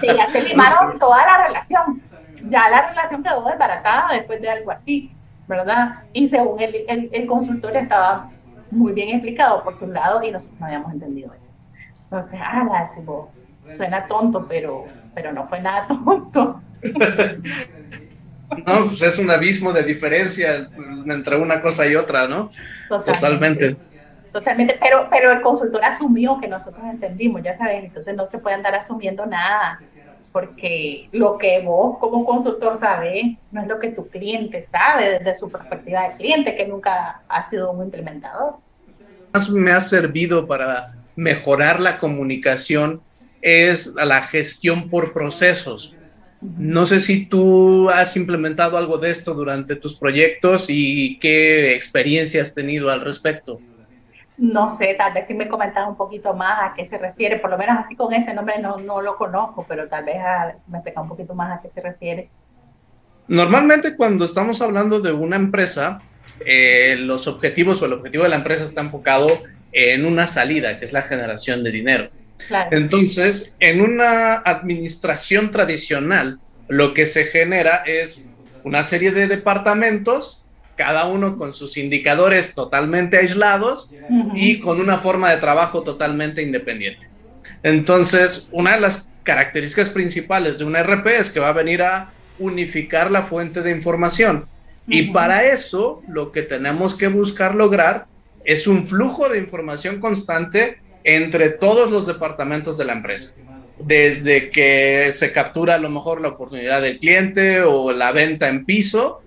que ya se limaron toda la relación. Ya la relación quedó desbaratada después de algo así, ¿verdad? Y según el, el, el consultor estaba muy bien explicado por su lado y nosotros no habíamos entendido eso. Entonces, ah, la, suena tonto, pero, pero no fue nada tonto. No, pues es un abismo de diferencia entre una cosa y otra, ¿no? Totalmente. Totalmente, pero, pero el consultor asumió que nosotros entendimos, ya sabes, entonces no se puede andar asumiendo nada, porque lo que vos como consultor sabes no es lo que tu cliente sabe desde su perspectiva de cliente, que nunca ha sido un implementador. Más me ha servido para mejorar la comunicación es la gestión por procesos no sé si tú has implementado algo de esto durante tus proyectos y qué experiencia has tenido al respecto. No sé, tal vez si me comentas un poquito más a qué se refiere, por lo menos así con ese nombre no, lo conozco, pero tal vez me explica un poquito más a qué se refiere. Normalmente cuando estamos hablando de una empresa, eh, los objetivos o el objetivo de la empresa está enfocado en una salida, que es la generación de dinero. Entonces, en una administración tradicional, lo que se genera es una serie de departamentos, cada uno con sus indicadores totalmente aislados y con una forma de trabajo totalmente independiente. Entonces, una de las características principales de un RP es que va a venir a unificar la fuente de información. Y para eso, lo que tenemos que buscar lograr es un flujo de información constante entre todos los departamentos de la empresa. Desde que se captura a lo mejor la oportunidad del cliente o la venta en piso,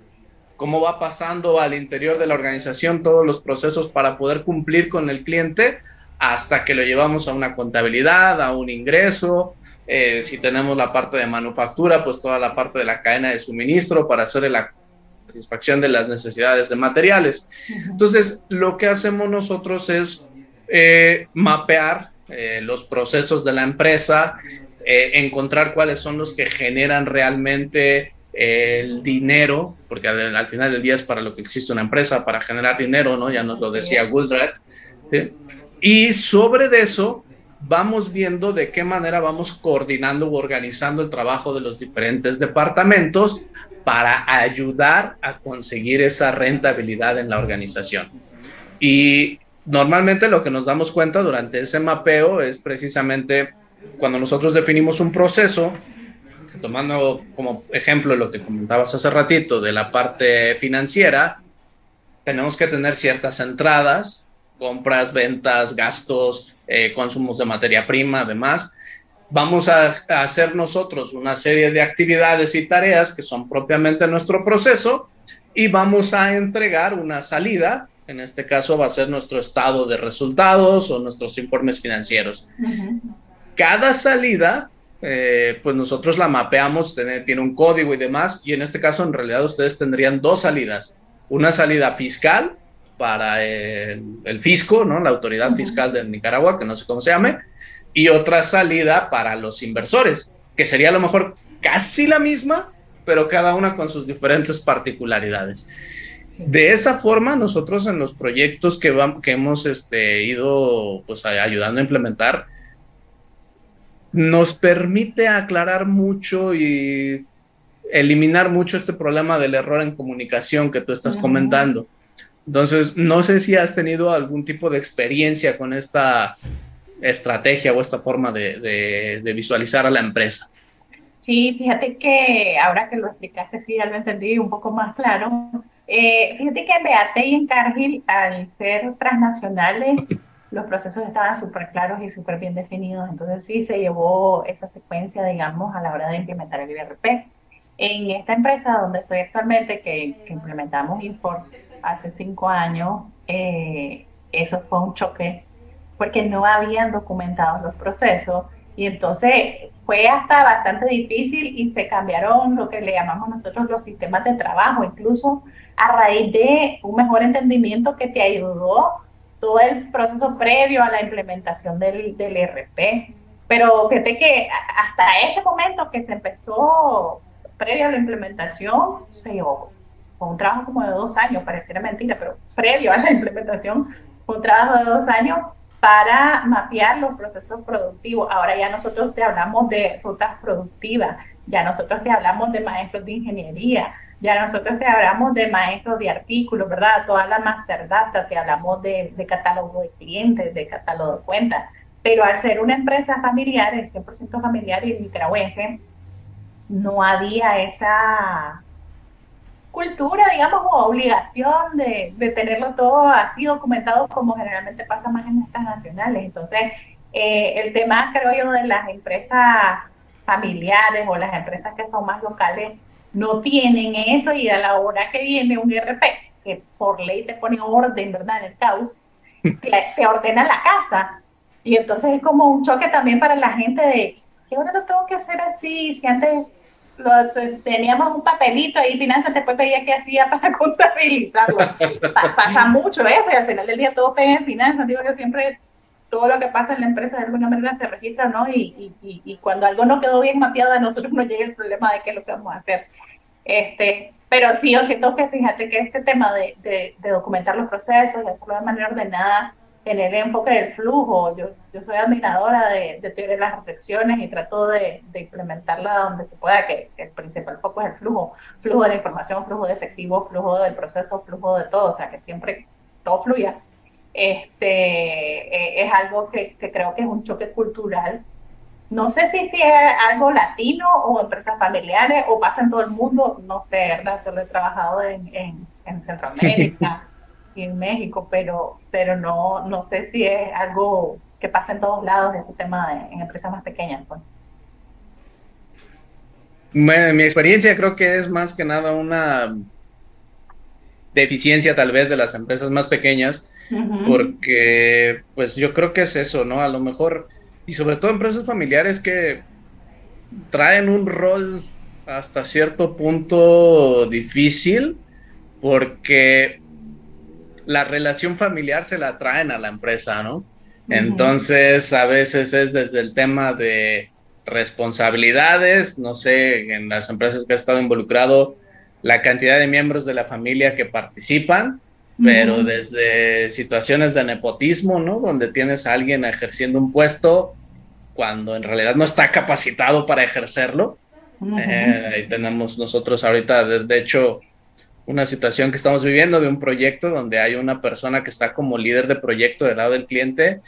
cómo va pasando al interior de la organización todos los procesos para poder cumplir con el cliente hasta que lo llevamos a una contabilidad, a un ingreso. Eh, si tenemos la parte de manufactura, pues toda la parte de la cadena de suministro para hacer la satisfacción de las necesidades de materiales. Entonces, lo que hacemos nosotros es eh, mapear eh, los procesos de la empresa, eh, encontrar cuáles son los que generan realmente el dinero, porque al, final del día es para lo que existe una empresa, para generar dinero, ¿no? Ya nos lo decía Goodratt. Y sobre eso vamos viendo de qué manera vamos coordinando o organizando el trabajo de los diferentes departamentos para ayudar a conseguir esa rentabilidad en la organización. Y normalmente lo que nos damos cuenta durante ese mapeo es precisamente cuando nosotros definimos un proceso, tomando como ejemplo lo que comentabas hace ratito de la parte financiera, tenemos que tener ciertas entradas, compras, ventas, gastos, eh, consumos de materia prima, además. Vamos a, a, hacer nosotros una serie de actividades y tareas que son propiamente nuestro proceso y vamos a entregar una salida. En este caso va a ser nuestro estado de resultados o nuestros informes financieros. Cada salida eh, pues nosotros la mapeamos, tiene, un código y demás, y en este caso en realidad ustedes tendrían dos salidas, una salida fiscal para el, fisco, ¿no? La autoridad fiscal de Nicaragua, que no sé cómo se llame, y otra salida para los inversores, que sería a lo mejor casi la misma, pero cada una con sus diferentes particularidades. De esa forma, nosotros en los proyectos que, que hemos este, ido pues, ayudando a implementar, nos permite aclarar mucho y eliminar mucho este problema del error en comunicación que tú estás comentando. Entonces, no sé si has tenido algún tipo de experiencia con esta estrategia o esta forma de, visualizar a la empresa. Sí, fíjate que ahora que lo explicaste, sí, ya lo entendí un poco más claro. Eh, fíjate que en Beate y en Cargill, al ser transnacionales, los procesos estaban súper claros y súper bien definidos, entonces sí se llevó esa secuencia, digamos, a la hora de implementar el IRP. En esta empresa donde estoy actualmente, que, implementamos Infor hace cinco años, eh, eso fue un choque porque no habían documentado los procesos. Y entonces fue hasta bastante difícil y se cambiaron lo que le llamamos nosotros los sistemas de trabajo, incluso a raíz de un mejor entendimiento que te ayudó todo el proceso previo a la implementación del, del ERP. Pero fíjate que hasta ese momento que se empezó, previo a la implementación, se llevó fue un trabajo como de dos años, pareciera mentira, pero previo a la implementación, un trabajo de dos años para mapear los procesos productivos. Ahora ya nosotros te hablamos de rutas productivas, ya nosotros te hablamos de maestros de ingeniería, ya nosotros te hablamos de maestros de artículos, ¿verdad? Toda la master data, te hablamos de, catálogo de clientes, de catálogo de cuentas. Pero al ser una empresa familiar, 100% familiar y nicaragüense, no había esa cultura, digamos, o obligación de, de, tenerlo todo así documentado como generalmente pasa más en estas nacionales. Entonces, eh, el tema, creo yo, de las empresas familiares o las empresas que son más locales no tienen eso y a la hora que viene un IRP, que por ley te pone orden, ¿verdad? En el caos, te, ordena la casa. Y entonces es como un choque también para la gente de, ¿qué ahora lo tengo que hacer así? Si antes teníamos un papelito ahí, finanzas, después veía qué hacía para contabilizarlo. pasa mucho eso y al final del día todo pega en finanzas. Digo, yo siempre todo lo que pasa en la empresa de alguna manera se registra, ¿no? Y, y, y, cuando algo no quedó bien mapeado, a nosotros nos llega el problema de qué es lo que vamos a hacer. Este, pero sí, yo siento que fíjate que este tema de, de, documentar los procesos, de hacerlo de manera ordenada, en el enfoque del flujo, yo, yo soy admiradora de, de las reflexiones y trato de, de, implementarla donde se pueda, que, el principal foco es el flujo, flujo de la información, flujo de efectivo, flujo del proceso, flujo de todo, o sea, que siempre todo fluya. Este, eh, es algo que, que creo que es un choque cultural no sé si, si es algo latino o empresas familiares o pasa en todo el mundo, no sé, ¿verdad? Solo he trabajado en, en, Centroamérica y en México, pero, pero no, no sé si es algo que pasa en todos lados, ese tema en empresas más pequeñas. Pues. Bueno, mi experiencia creo que es más que nada una deficiencia tal vez de las empresas más pequeñas, porque pues yo creo que es eso, ¿no? A lo mejor y sobre todo empresas familiares que traen un rol hasta cierto punto difícil porque la relación familiar se la traen a la empresa, ¿no? Entonces, a veces es desde el tema de responsabilidades, no sé, en las empresas que ha estado involucrado, la cantidad de miembros de la familia que participan, pero desde situaciones de nepotismo, ¿no? Donde tienes a alguien ejerciendo un puesto cuando en realidad no está capacitado para ejercerlo. Eh, ahí tenemos nosotros ahorita, de, hecho, una situación que estamos viviendo de un proyecto donde hay una persona que está como líder de proyecto del lado del cliente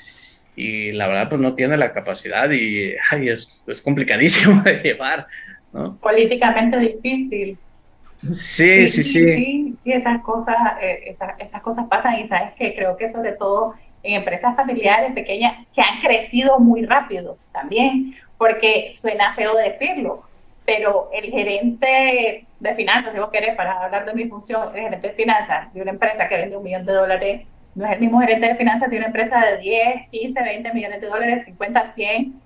y la verdad pues no tiene la capacidad y es, es, complicadísimo de llevar, ¿no? Políticamente difícil. Sí, sí, sí. Sí, esas cosas, eh, esas, esas cosas pasan y sabes que creo que sobre todo en empresas familiares pequeñas que han crecido muy rápido también, porque suena feo decirlo, pero el gerente de finanzas, si vos querés, para hablar de mi función, el gerente de finanzas de una empresa que vende un millón de dólares, no es el mismo gerente de finanzas de una empresa de 10, 15, 20 millones de dólares, 50, 100,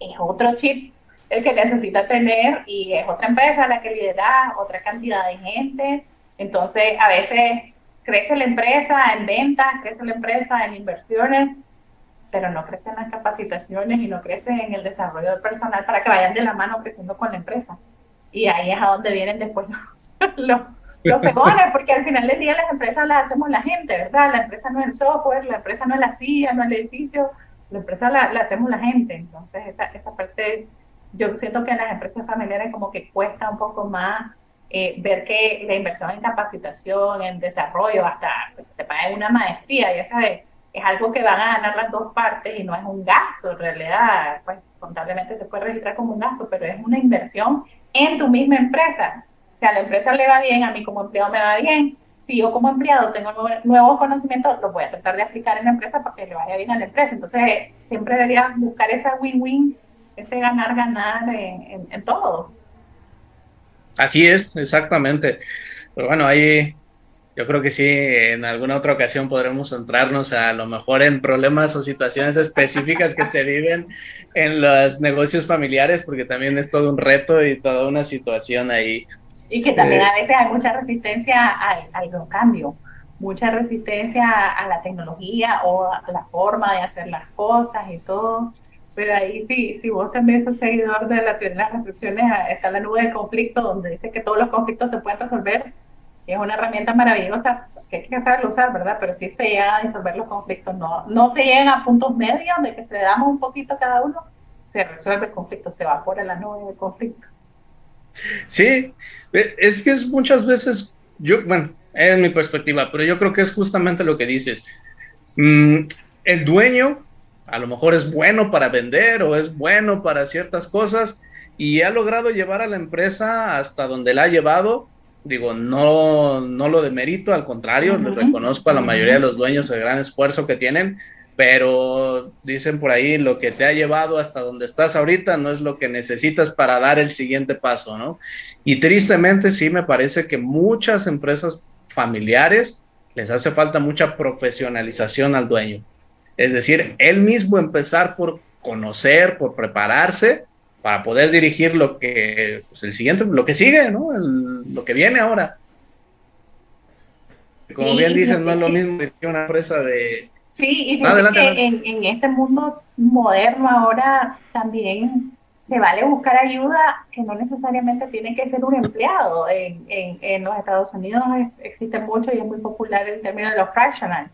es otro chip el que necesita tener y es otra empresa la que lidera otra cantidad de gente. Entonces, a veces crece la empresa en ventas, crece la empresa en inversiones, pero no crece en las capacitaciones y no crece en el desarrollo del personal para que vayan de la mano creciendo con la empresa. Y ahí es a donde vienen después los, los, pegones, porque al final del día las empresas las hacemos la gente, ¿verdad? La empresa no es el software, la empresa no es la silla, no es el edificio, la empresa la, la hacemos la gente. Entonces, esa, esa parte, yo siento que en las empresas familiares como que cuesta un poco más eh, ver que la inversión en capacitación, en desarrollo, hasta te paguen una maestría, ya sabes, es algo que van a ganar las dos partes y no es un gasto en realidad, pues contablemente se puede registrar como un gasto, pero es una inversión en tu misma empresa. Si a la empresa le va bien, a mí como empleado me va bien, si yo como empleado tengo nuevos conocimientos, los voy a tratar de aplicar en la empresa para que le vaya bien a la empresa. Entonces, siempre debería buscar esa win-win, ese ganar-ganar en, en todo. Así es, exactamente. Pero bueno, ahí yo creo que sí, en alguna otra ocasión podremos centrarnos a, lo mejor en problemas o situaciones específicas que se viven en los negocios familiares, porque también es todo un reto y toda una situación ahí. Y que también eh, a veces hay mucha resistencia al, al cambio, mucha resistencia a la tecnología o a la forma de hacer las cosas y todo. Pero ahí sí, si vos también sos seguidor de la teoría de las restricciones, está la nube del conflicto, donde dice que todos los conflictos se pueden resolver. Y es una herramienta maravillosa que hay que saberlo usar, ¿verdad? Pero sí se llega a disolver los conflictos. No, no se llegan a puntos medios de que se damos un poquito a cada uno, se resuelve el conflicto, se evapora la nube del conflicto. Sí, e, es que es muchas veces, yo, bueno, es mi perspectiva, pero yo creo que es justamente lo que dices. Mm, el dueño a lo mejor es bueno para vender o es bueno para ciertas cosas y ha logrado llevar a la empresa hasta donde la ha llevado. Digo, no, no lo demerito, al contrario, reconozco a la mayoría de los dueños el gran esfuerzo que tienen, pero dicen por ahí, lo que te ha llevado hasta donde estás ahorita no es lo que necesitas para dar el siguiente paso, ¿no? Y tristemente sí me parece que muchas empresas familiares les hace falta mucha profesionalización al dueño. Es decir, él mismo empezar por conocer, por prepararse para poder dirigir lo que, pues el siguiente, lo que sigue, ¿no? lo que viene ahora. Como bien dicen, no es lo mismo que una empresa de... Sí, y que En, en, este mundo moderno ahora también se vale buscar ayuda que no necesariamente tiene que ser un empleado. En, en, en los Estados Unidos existe mucho y es muy popular el término de lo fractional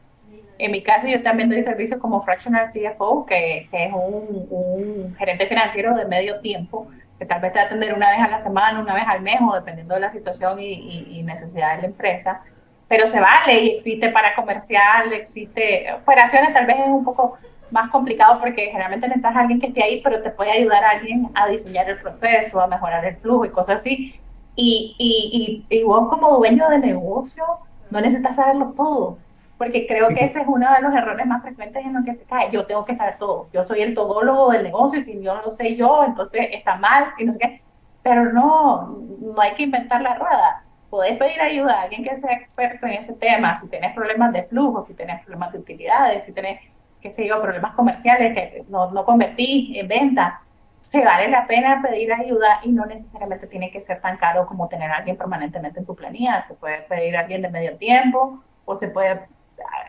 en mi caso, yo también doy servicio como fractional CFO, que, es un, gerente financiero de medio tiempo, que tal vez te va a atender una vez a la semana, una vez al mes, o dependiendo de la situación y, necesidad de la empresa. Pero se vale y existe para comercial, existe operaciones, tal vez es un poco más complicado porque generalmente necesitas a alguien que esté ahí, pero te puede ayudar a alguien a diseñar el proceso, a mejorar el flujo y cosas así. Y, y, y, y vos como dueño de negocio no necesitas saberlo todo porque creo que ese es uno de los errores más frecuentes en los que se cae. Yo tengo que saber todo, yo soy el todólogo del negocio y si yo no lo sé yo, entonces está mal y no sé qué. Pero no, no hay que inventar la rueda. Podés pedir ayuda a alguien que sea experto en ese tema, si tenés problemas de flujo, si tenés problemas de utilidades, si tenés, qué sé yo, problemas comerciales que no, no convertís en venta. Se vale la pena pedir ayuda y no necesariamente tiene que ser tan caro como tener a alguien permanentemente en tu planilla. Se puede pedir a alguien de medio tiempo o se puede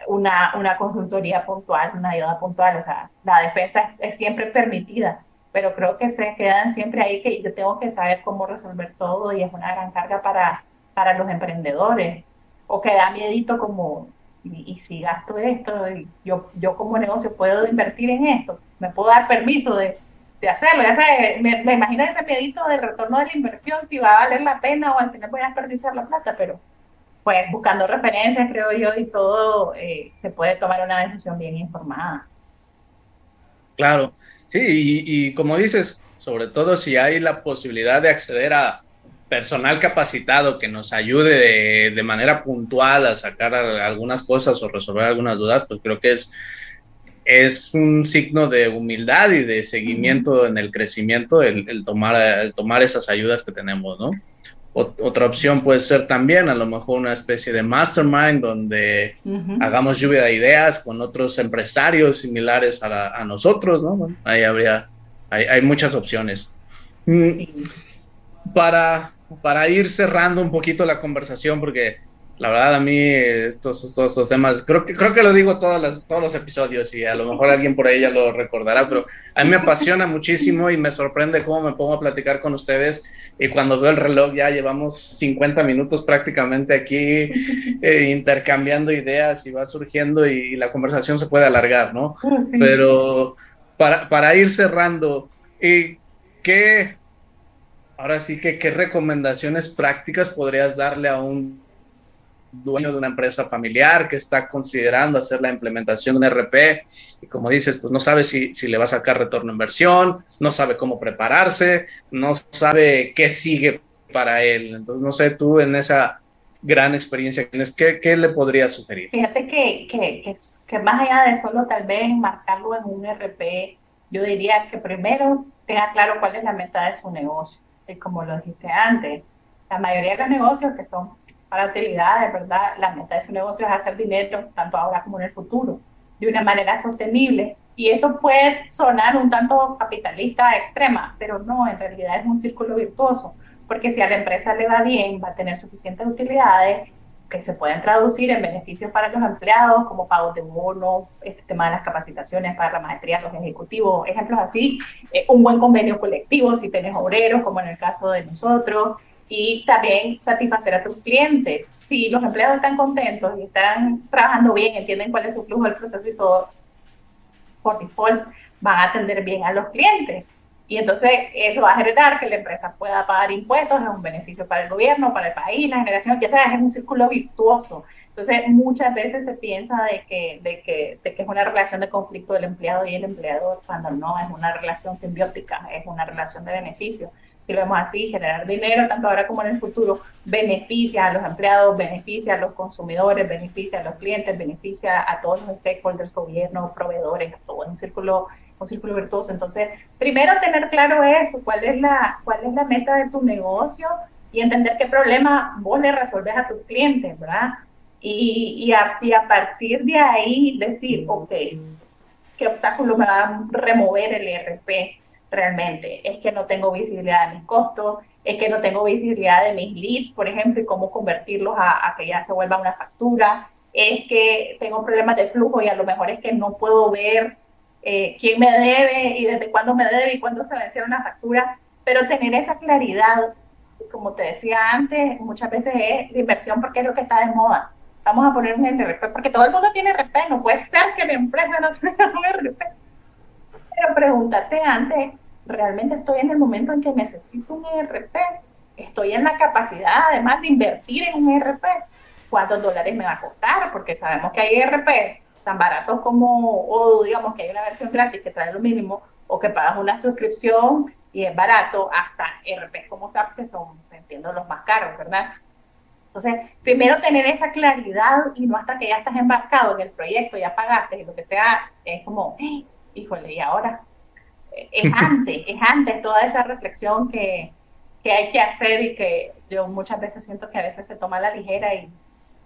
una, una consultoría puntual, una ayuda puntual, o sea, la defensa es, siempre permitida, pero creo que se quedan siempre ahí que yo tengo que saber cómo resolver todo y es una gran carga para, para los emprendedores. O que da miedito como, y, si gasto esto, yo, yo como negocio puedo invertir en esto, me puedo dar permiso de, de hacerlo. Ya me, me, imagino ese miedito del retorno de la inversión, si va a valer la pena o al final voy a desperdiciar la plata, pero pues buscando referencias, creo yo, y todo, eh, se puede tomar una decisión bien informada. Claro, sí, y, como dices, sobre todo si hay la posibilidad de acceder a personal capacitado que nos ayude de, manera puntual a sacar algunas cosas o resolver algunas dudas, pues creo que es, es un signo de humildad y de seguimiento en el crecimiento el, tomar, el tomar esas ayudas que tenemos, ¿no? Otra opción puede ser también a lo mejor una especie de mastermind donde hagamos lluvia de ideas con otros empresarios similares a, nosotros, ¿no? ahí habría, hay, muchas opciones. Mm, para, para ir cerrando un poquito la conversación, porque la verdad a mí estos, estos, temas, creo que, creo que lo digo todos los, todos los episodios y a lo mejor alguien por ahí ya lo recordará, pero a mí me apasiona muchísimo y me sorprende cómo me pongo a platicar con ustedes y cuando veo el reloj ya llevamos 50 minutos prácticamente aquí eh, intercambiando ideas y va surgiendo y, la conversación se puede alargar, ¿no? Oh, pero para, para ir cerrando, ¿qué, ahora sí que, qué recomendaciones prácticas podrías darle a un dueño de una empresa familiar que está considerando hacer la implementación de un RP y como dices, pues no sabe si, si le va a sacar retorno a inversión, no sabe cómo prepararse, no sabe qué sigue para él. Entonces, no sé, tú en esa gran experiencia ¿qué, qué le podrías sugerir? Fíjate que, que, que, más allá de solo tal vez marcarlo en un RP, yo diría que primero tenga claro cuál es la meta de su negocio. Y como lo dijiste antes, la mayoría de los negocios que son para utilidades, ¿verdad? La meta de su negocio es hacer dinero, tanto ahora como en el futuro, de una manera sostenible. Y esto puede sonar un tanto capitalista extrema, pero no, en realidad es un círculo virtuoso, porque si a la empresa le va bien, va a tener suficientes utilidades que se pueden traducir en beneficios para los empleados, como pagos de bonos, este tema de las capacitaciones para la maestría, los ejecutivos, ejemplos así, eh, un buen convenio colectivo si tienes obreros, como en el caso de nosotros, y también satisfacer a tus clientes. Si los empleados están contentos y están trabajando bien, entienden cuál es su flujo del proceso y todo, por default van a atender bien a los clientes. Y entonces eso va a generar que la empresa pueda pagar impuestos, es un beneficio para el gobierno, para el país, la generación, ya sabes, es un círculo virtuoso. Entonces muchas veces se piensa de que, de, que, de que es una relación de conflicto del empleado y el empleador, cuando no, es una relación simbiótica, es una relación de beneficio si lo vemos así, generar dinero tanto ahora como en el futuro, beneficia a los empleados, beneficia a los consumidores, beneficia a los clientes, beneficia a todos los stakeholders, gobierno, proveedores, todo en un círculo, un círculo virtuoso. Entonces, primero tener claro eso, cuál es la, cuál es la meta de tu negocio y entender qué problema vos le resolves a tus clientes, ¿verdad? Y, a, a partir de ahí decir, ok, ¿qué obstáculo me va a remover el ERP? realmente. Es que no tengo visibilidad de mis costos, es que no tengo visibilidad de mis leads, por ejemplo, y cómo convertirlos a, que ya se vuelva una factura. Es que tengo problemas de flujo y a lo mejor es que no puedo ver eh, quién me debe y desde cuándo me debe y cuándo se vencieron una factura. Pero tener esa claridad, como te decía antes, muchas veces es de inversión porque es lo que está de moda. Vamos a poner un RP, porque todo el mundo tiene RP, no puede ser que mi empresa no tenga un RP pero pregúntate antes, ¿realmente estoy en el momento en que necesito un ERP? ¿Estoy en la capacidad además de invertir en un ERP? ¿Cuántos dólares me va a costar? Porque sabemos que hay ERP tan baratos como, o digamos que hay una versión gratis que trae lo mínimo, o que pagas una suscripción y es barato, hasta ERP como SAP, que son, entiendo, los más caros, ¿verdad? Entonces, primero tener esa claridad y no hasta que ya estás embarcado en el proyecto, ya pagaste y lo que sea, es como, híjole, y ahora es antes, es antes toda esa reflexión que, que, hay que hacer y que yo muchas veces siento que a veces se toma a la ligera y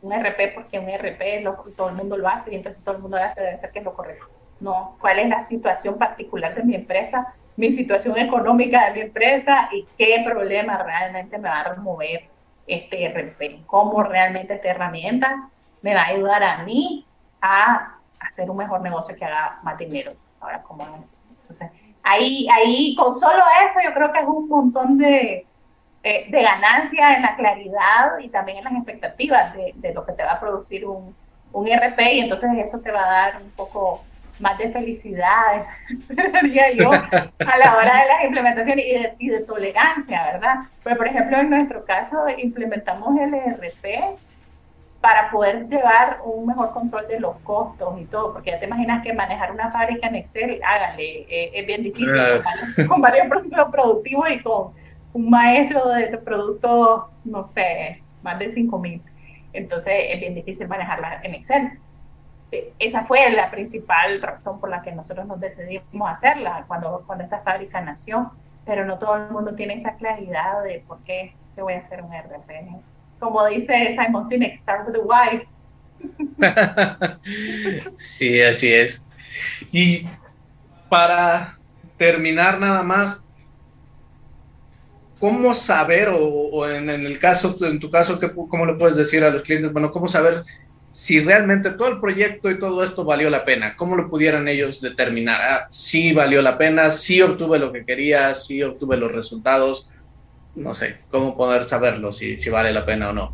un RP porque un RP lo, todo el mundo lo hace y entonces todo el mundo lo hace, debe ser que es lo correcto. No, cuál es la situación particular de mi empresa, mi situación económica de mi empresa y qué problema realmente me va a remover este cómo realmente esta herramienta me va a ayudar a mí a hacer un mejor negocio que haga más dinero ahora como Entonces, ahí, ahí con solo eso yo creo que es un montón de, eh, de ganancia en la claridad y también en las expectativas de, de lo que te va a producir un, un RP y entonces eso te va a dar un poco más de felicidad, diría yo, a la hora de las implementaciones y de, y de tolerancia, ¿verdad? Pero, por ejemplo, en nuestro caso implementamos el ERP para poder llevar un mejor control de los costos y todo, porque ya te imaginas que manejar una fábrica en Excel, háganle, eh, es bien difícil con, varios procesos productivos y con un maestro de productos, no sé, más de 5 mil. Entonces es bien difícil manejarla en Excel esa fue la principal razón por la que nosotros nos decidimos hacerla cuando, cuando esta fábrica nació, pero no todo el mundo tiene esa claridad de por qué te voy a hacer un RP. Como dice Simon Sinek, start with the why. sí, así es. Y para terminar nada más, ¿cómo saber, o, en, el caso, en tu caso, ¿cómo le puedes decir a los clientes? Bueno, ¿cómo saber si realmente todo el proyecto y todo esto valió la pena. ¿Cómo lo pudieran ellos determinar? Ah, sí valió la pena, sí obtuve lo que quería, sí obtuve los resultados. No sé, ¿cómo poder saberlo si, si vale la pena o no?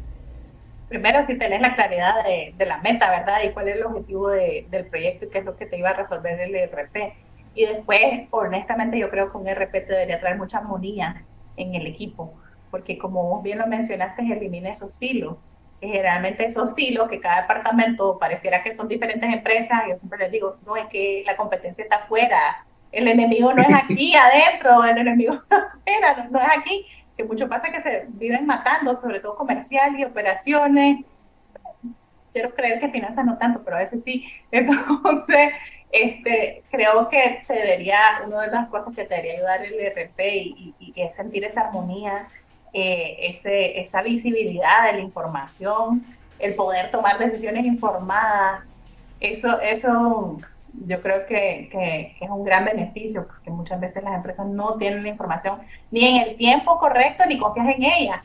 Primero, si tenés la claridad de, la meta, ¿verdad? Y cuál es el objetivo de, del proyecto y qué es lo que te iba a resolver el ERP. Y después, honestamente, yo creo que un ERP te debería traer mucha armonía en el equipo, porque como bien lo mencionaste, elimina esos hilos generalmente esos silos que cada departamento pareciera que son diferentes empresas, yo siempre les digo, no es que la competencia está afuera, el enemigo no es aquí adentro, el enemigo afuera, no, es aquí, que mucho pasa que se viven matando, sobre todo comercial y operaciones, quiero creer que finanzas no tanto, pero a veces sí, entonces este, creo que te debería, una de las cosas que te debería ayudar el RP y, y, y es sentir esa armonía eh, ese, esa visibilidad de la información, el poder tomar decisiones informadas, eso, eso yo creo que, que, es un gran beneficio, porque muchas veces las empresas no tienen la información ni en el tiempo correcto ni confías en ella.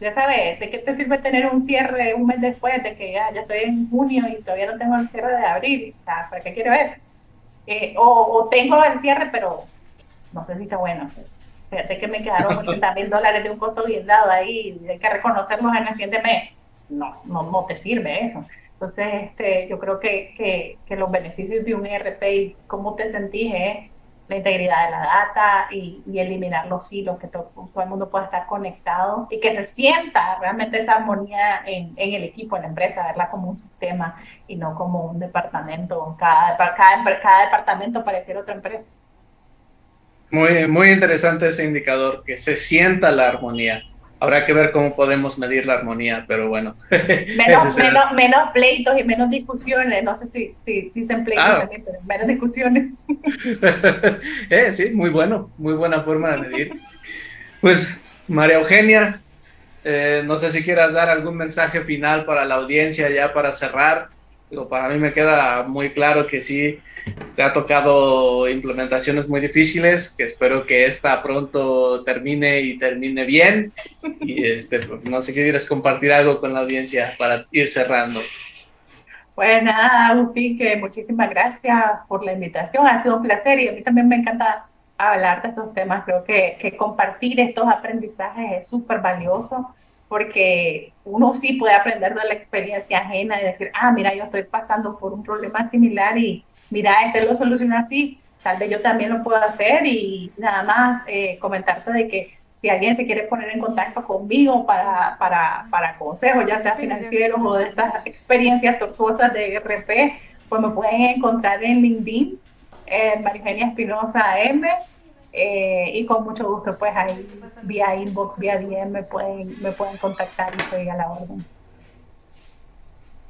Ya sabes, ¿de qué te sirve tener un cierre un mes después de que ya, ya estoy en junio y todavía no tengo el cierre de abril? O sea, ¿para qué quiero eso? Eh, o, o, tengo el cierre, pero no sé si está bueno fíjate que me quedaron 80 mil dólares de un costo guindado ahí, hay que reconocerlos en el siguiente mes. No, no, no te sirve eso. Entonces, este, yo creo que, que, que, los beneficios de un ERP y cómo te sentís es la integridad de la data y, y eliminar los hilos, que todo, todo, el mundo pueda estar conectado y que se sienta realmente esa armonía en, en, el equipo, en la empresa, verla como un sistema y no como un departamento. Cada, cada, cada departamento pareciera otra empresa. Muy, muy interesante ese indicador, que se sienta la armonía. Habrá que ver cómo podemos medir la armonía, pero bueno. Menos, menos, menos, pleitos y menos discusiones. No sé si, si dicen pleitos, ah. pero menos discusiones. eh, sí, muy bueno, muy buena forma de medir. Pues, María Eugenia, eh, no sé si quieras dar algún mensaje final para la audiencia ya para cerrar para mí me queda muy claro que sí, te ha tocado implementaciones muy difíciles, que espero que esta pronto termine y termine bien. Y este, no sé qué quieres compartir algo con la audiencia para ir cerrando. Pues nada, Agustín, que muchísimas gracias por la invitación. Ha sido un placer y a mí también me encanta hablar de estos temas. Creo que, que compartir estos aprendizajes es súper valioso porque uno sí puede aprender de la experiencia ajena y decir, ah, mira, yo estoy pasando por un problema similar y mira, este lo soluciona así, tal vez yo también lo puedo hacer y nada más eh, comentarte de que si alguien se quiere poner en contacto conmigo para, para, para consejos, ya sea financieros o de estas experiencias tortuosas de RP, pues me pueden encontrar en LinkedIn, eh, Marigenia Espinosa M eh, y con mucho gusto, pues ahí vía inbox, vía DM me pueden, me pueden contactar y estoy a la orden.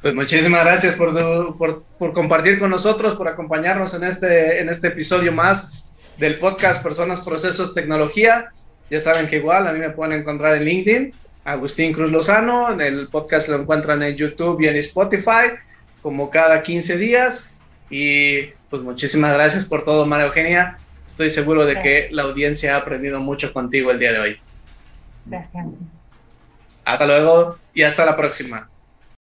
Pues muchísimas gracias por, por, por, compartir con nosotros, por acompañarnos en este, en este episodio más del podcast Personas, Procesos, Tecnología. Ya saben que igual a mí me pueden encontrar en LinkedIn, Agustín Cruz Lozano, en el podcast lo encuentran en YouTube y en Spotify, como cada 15 días. Y pues muchísimas gracias por todo, María Eugenia. Estoy seguro de que la audiencia ha aprendido mucho contigo el día de hoy. Gracias. Hasta luego y hasta la próxima.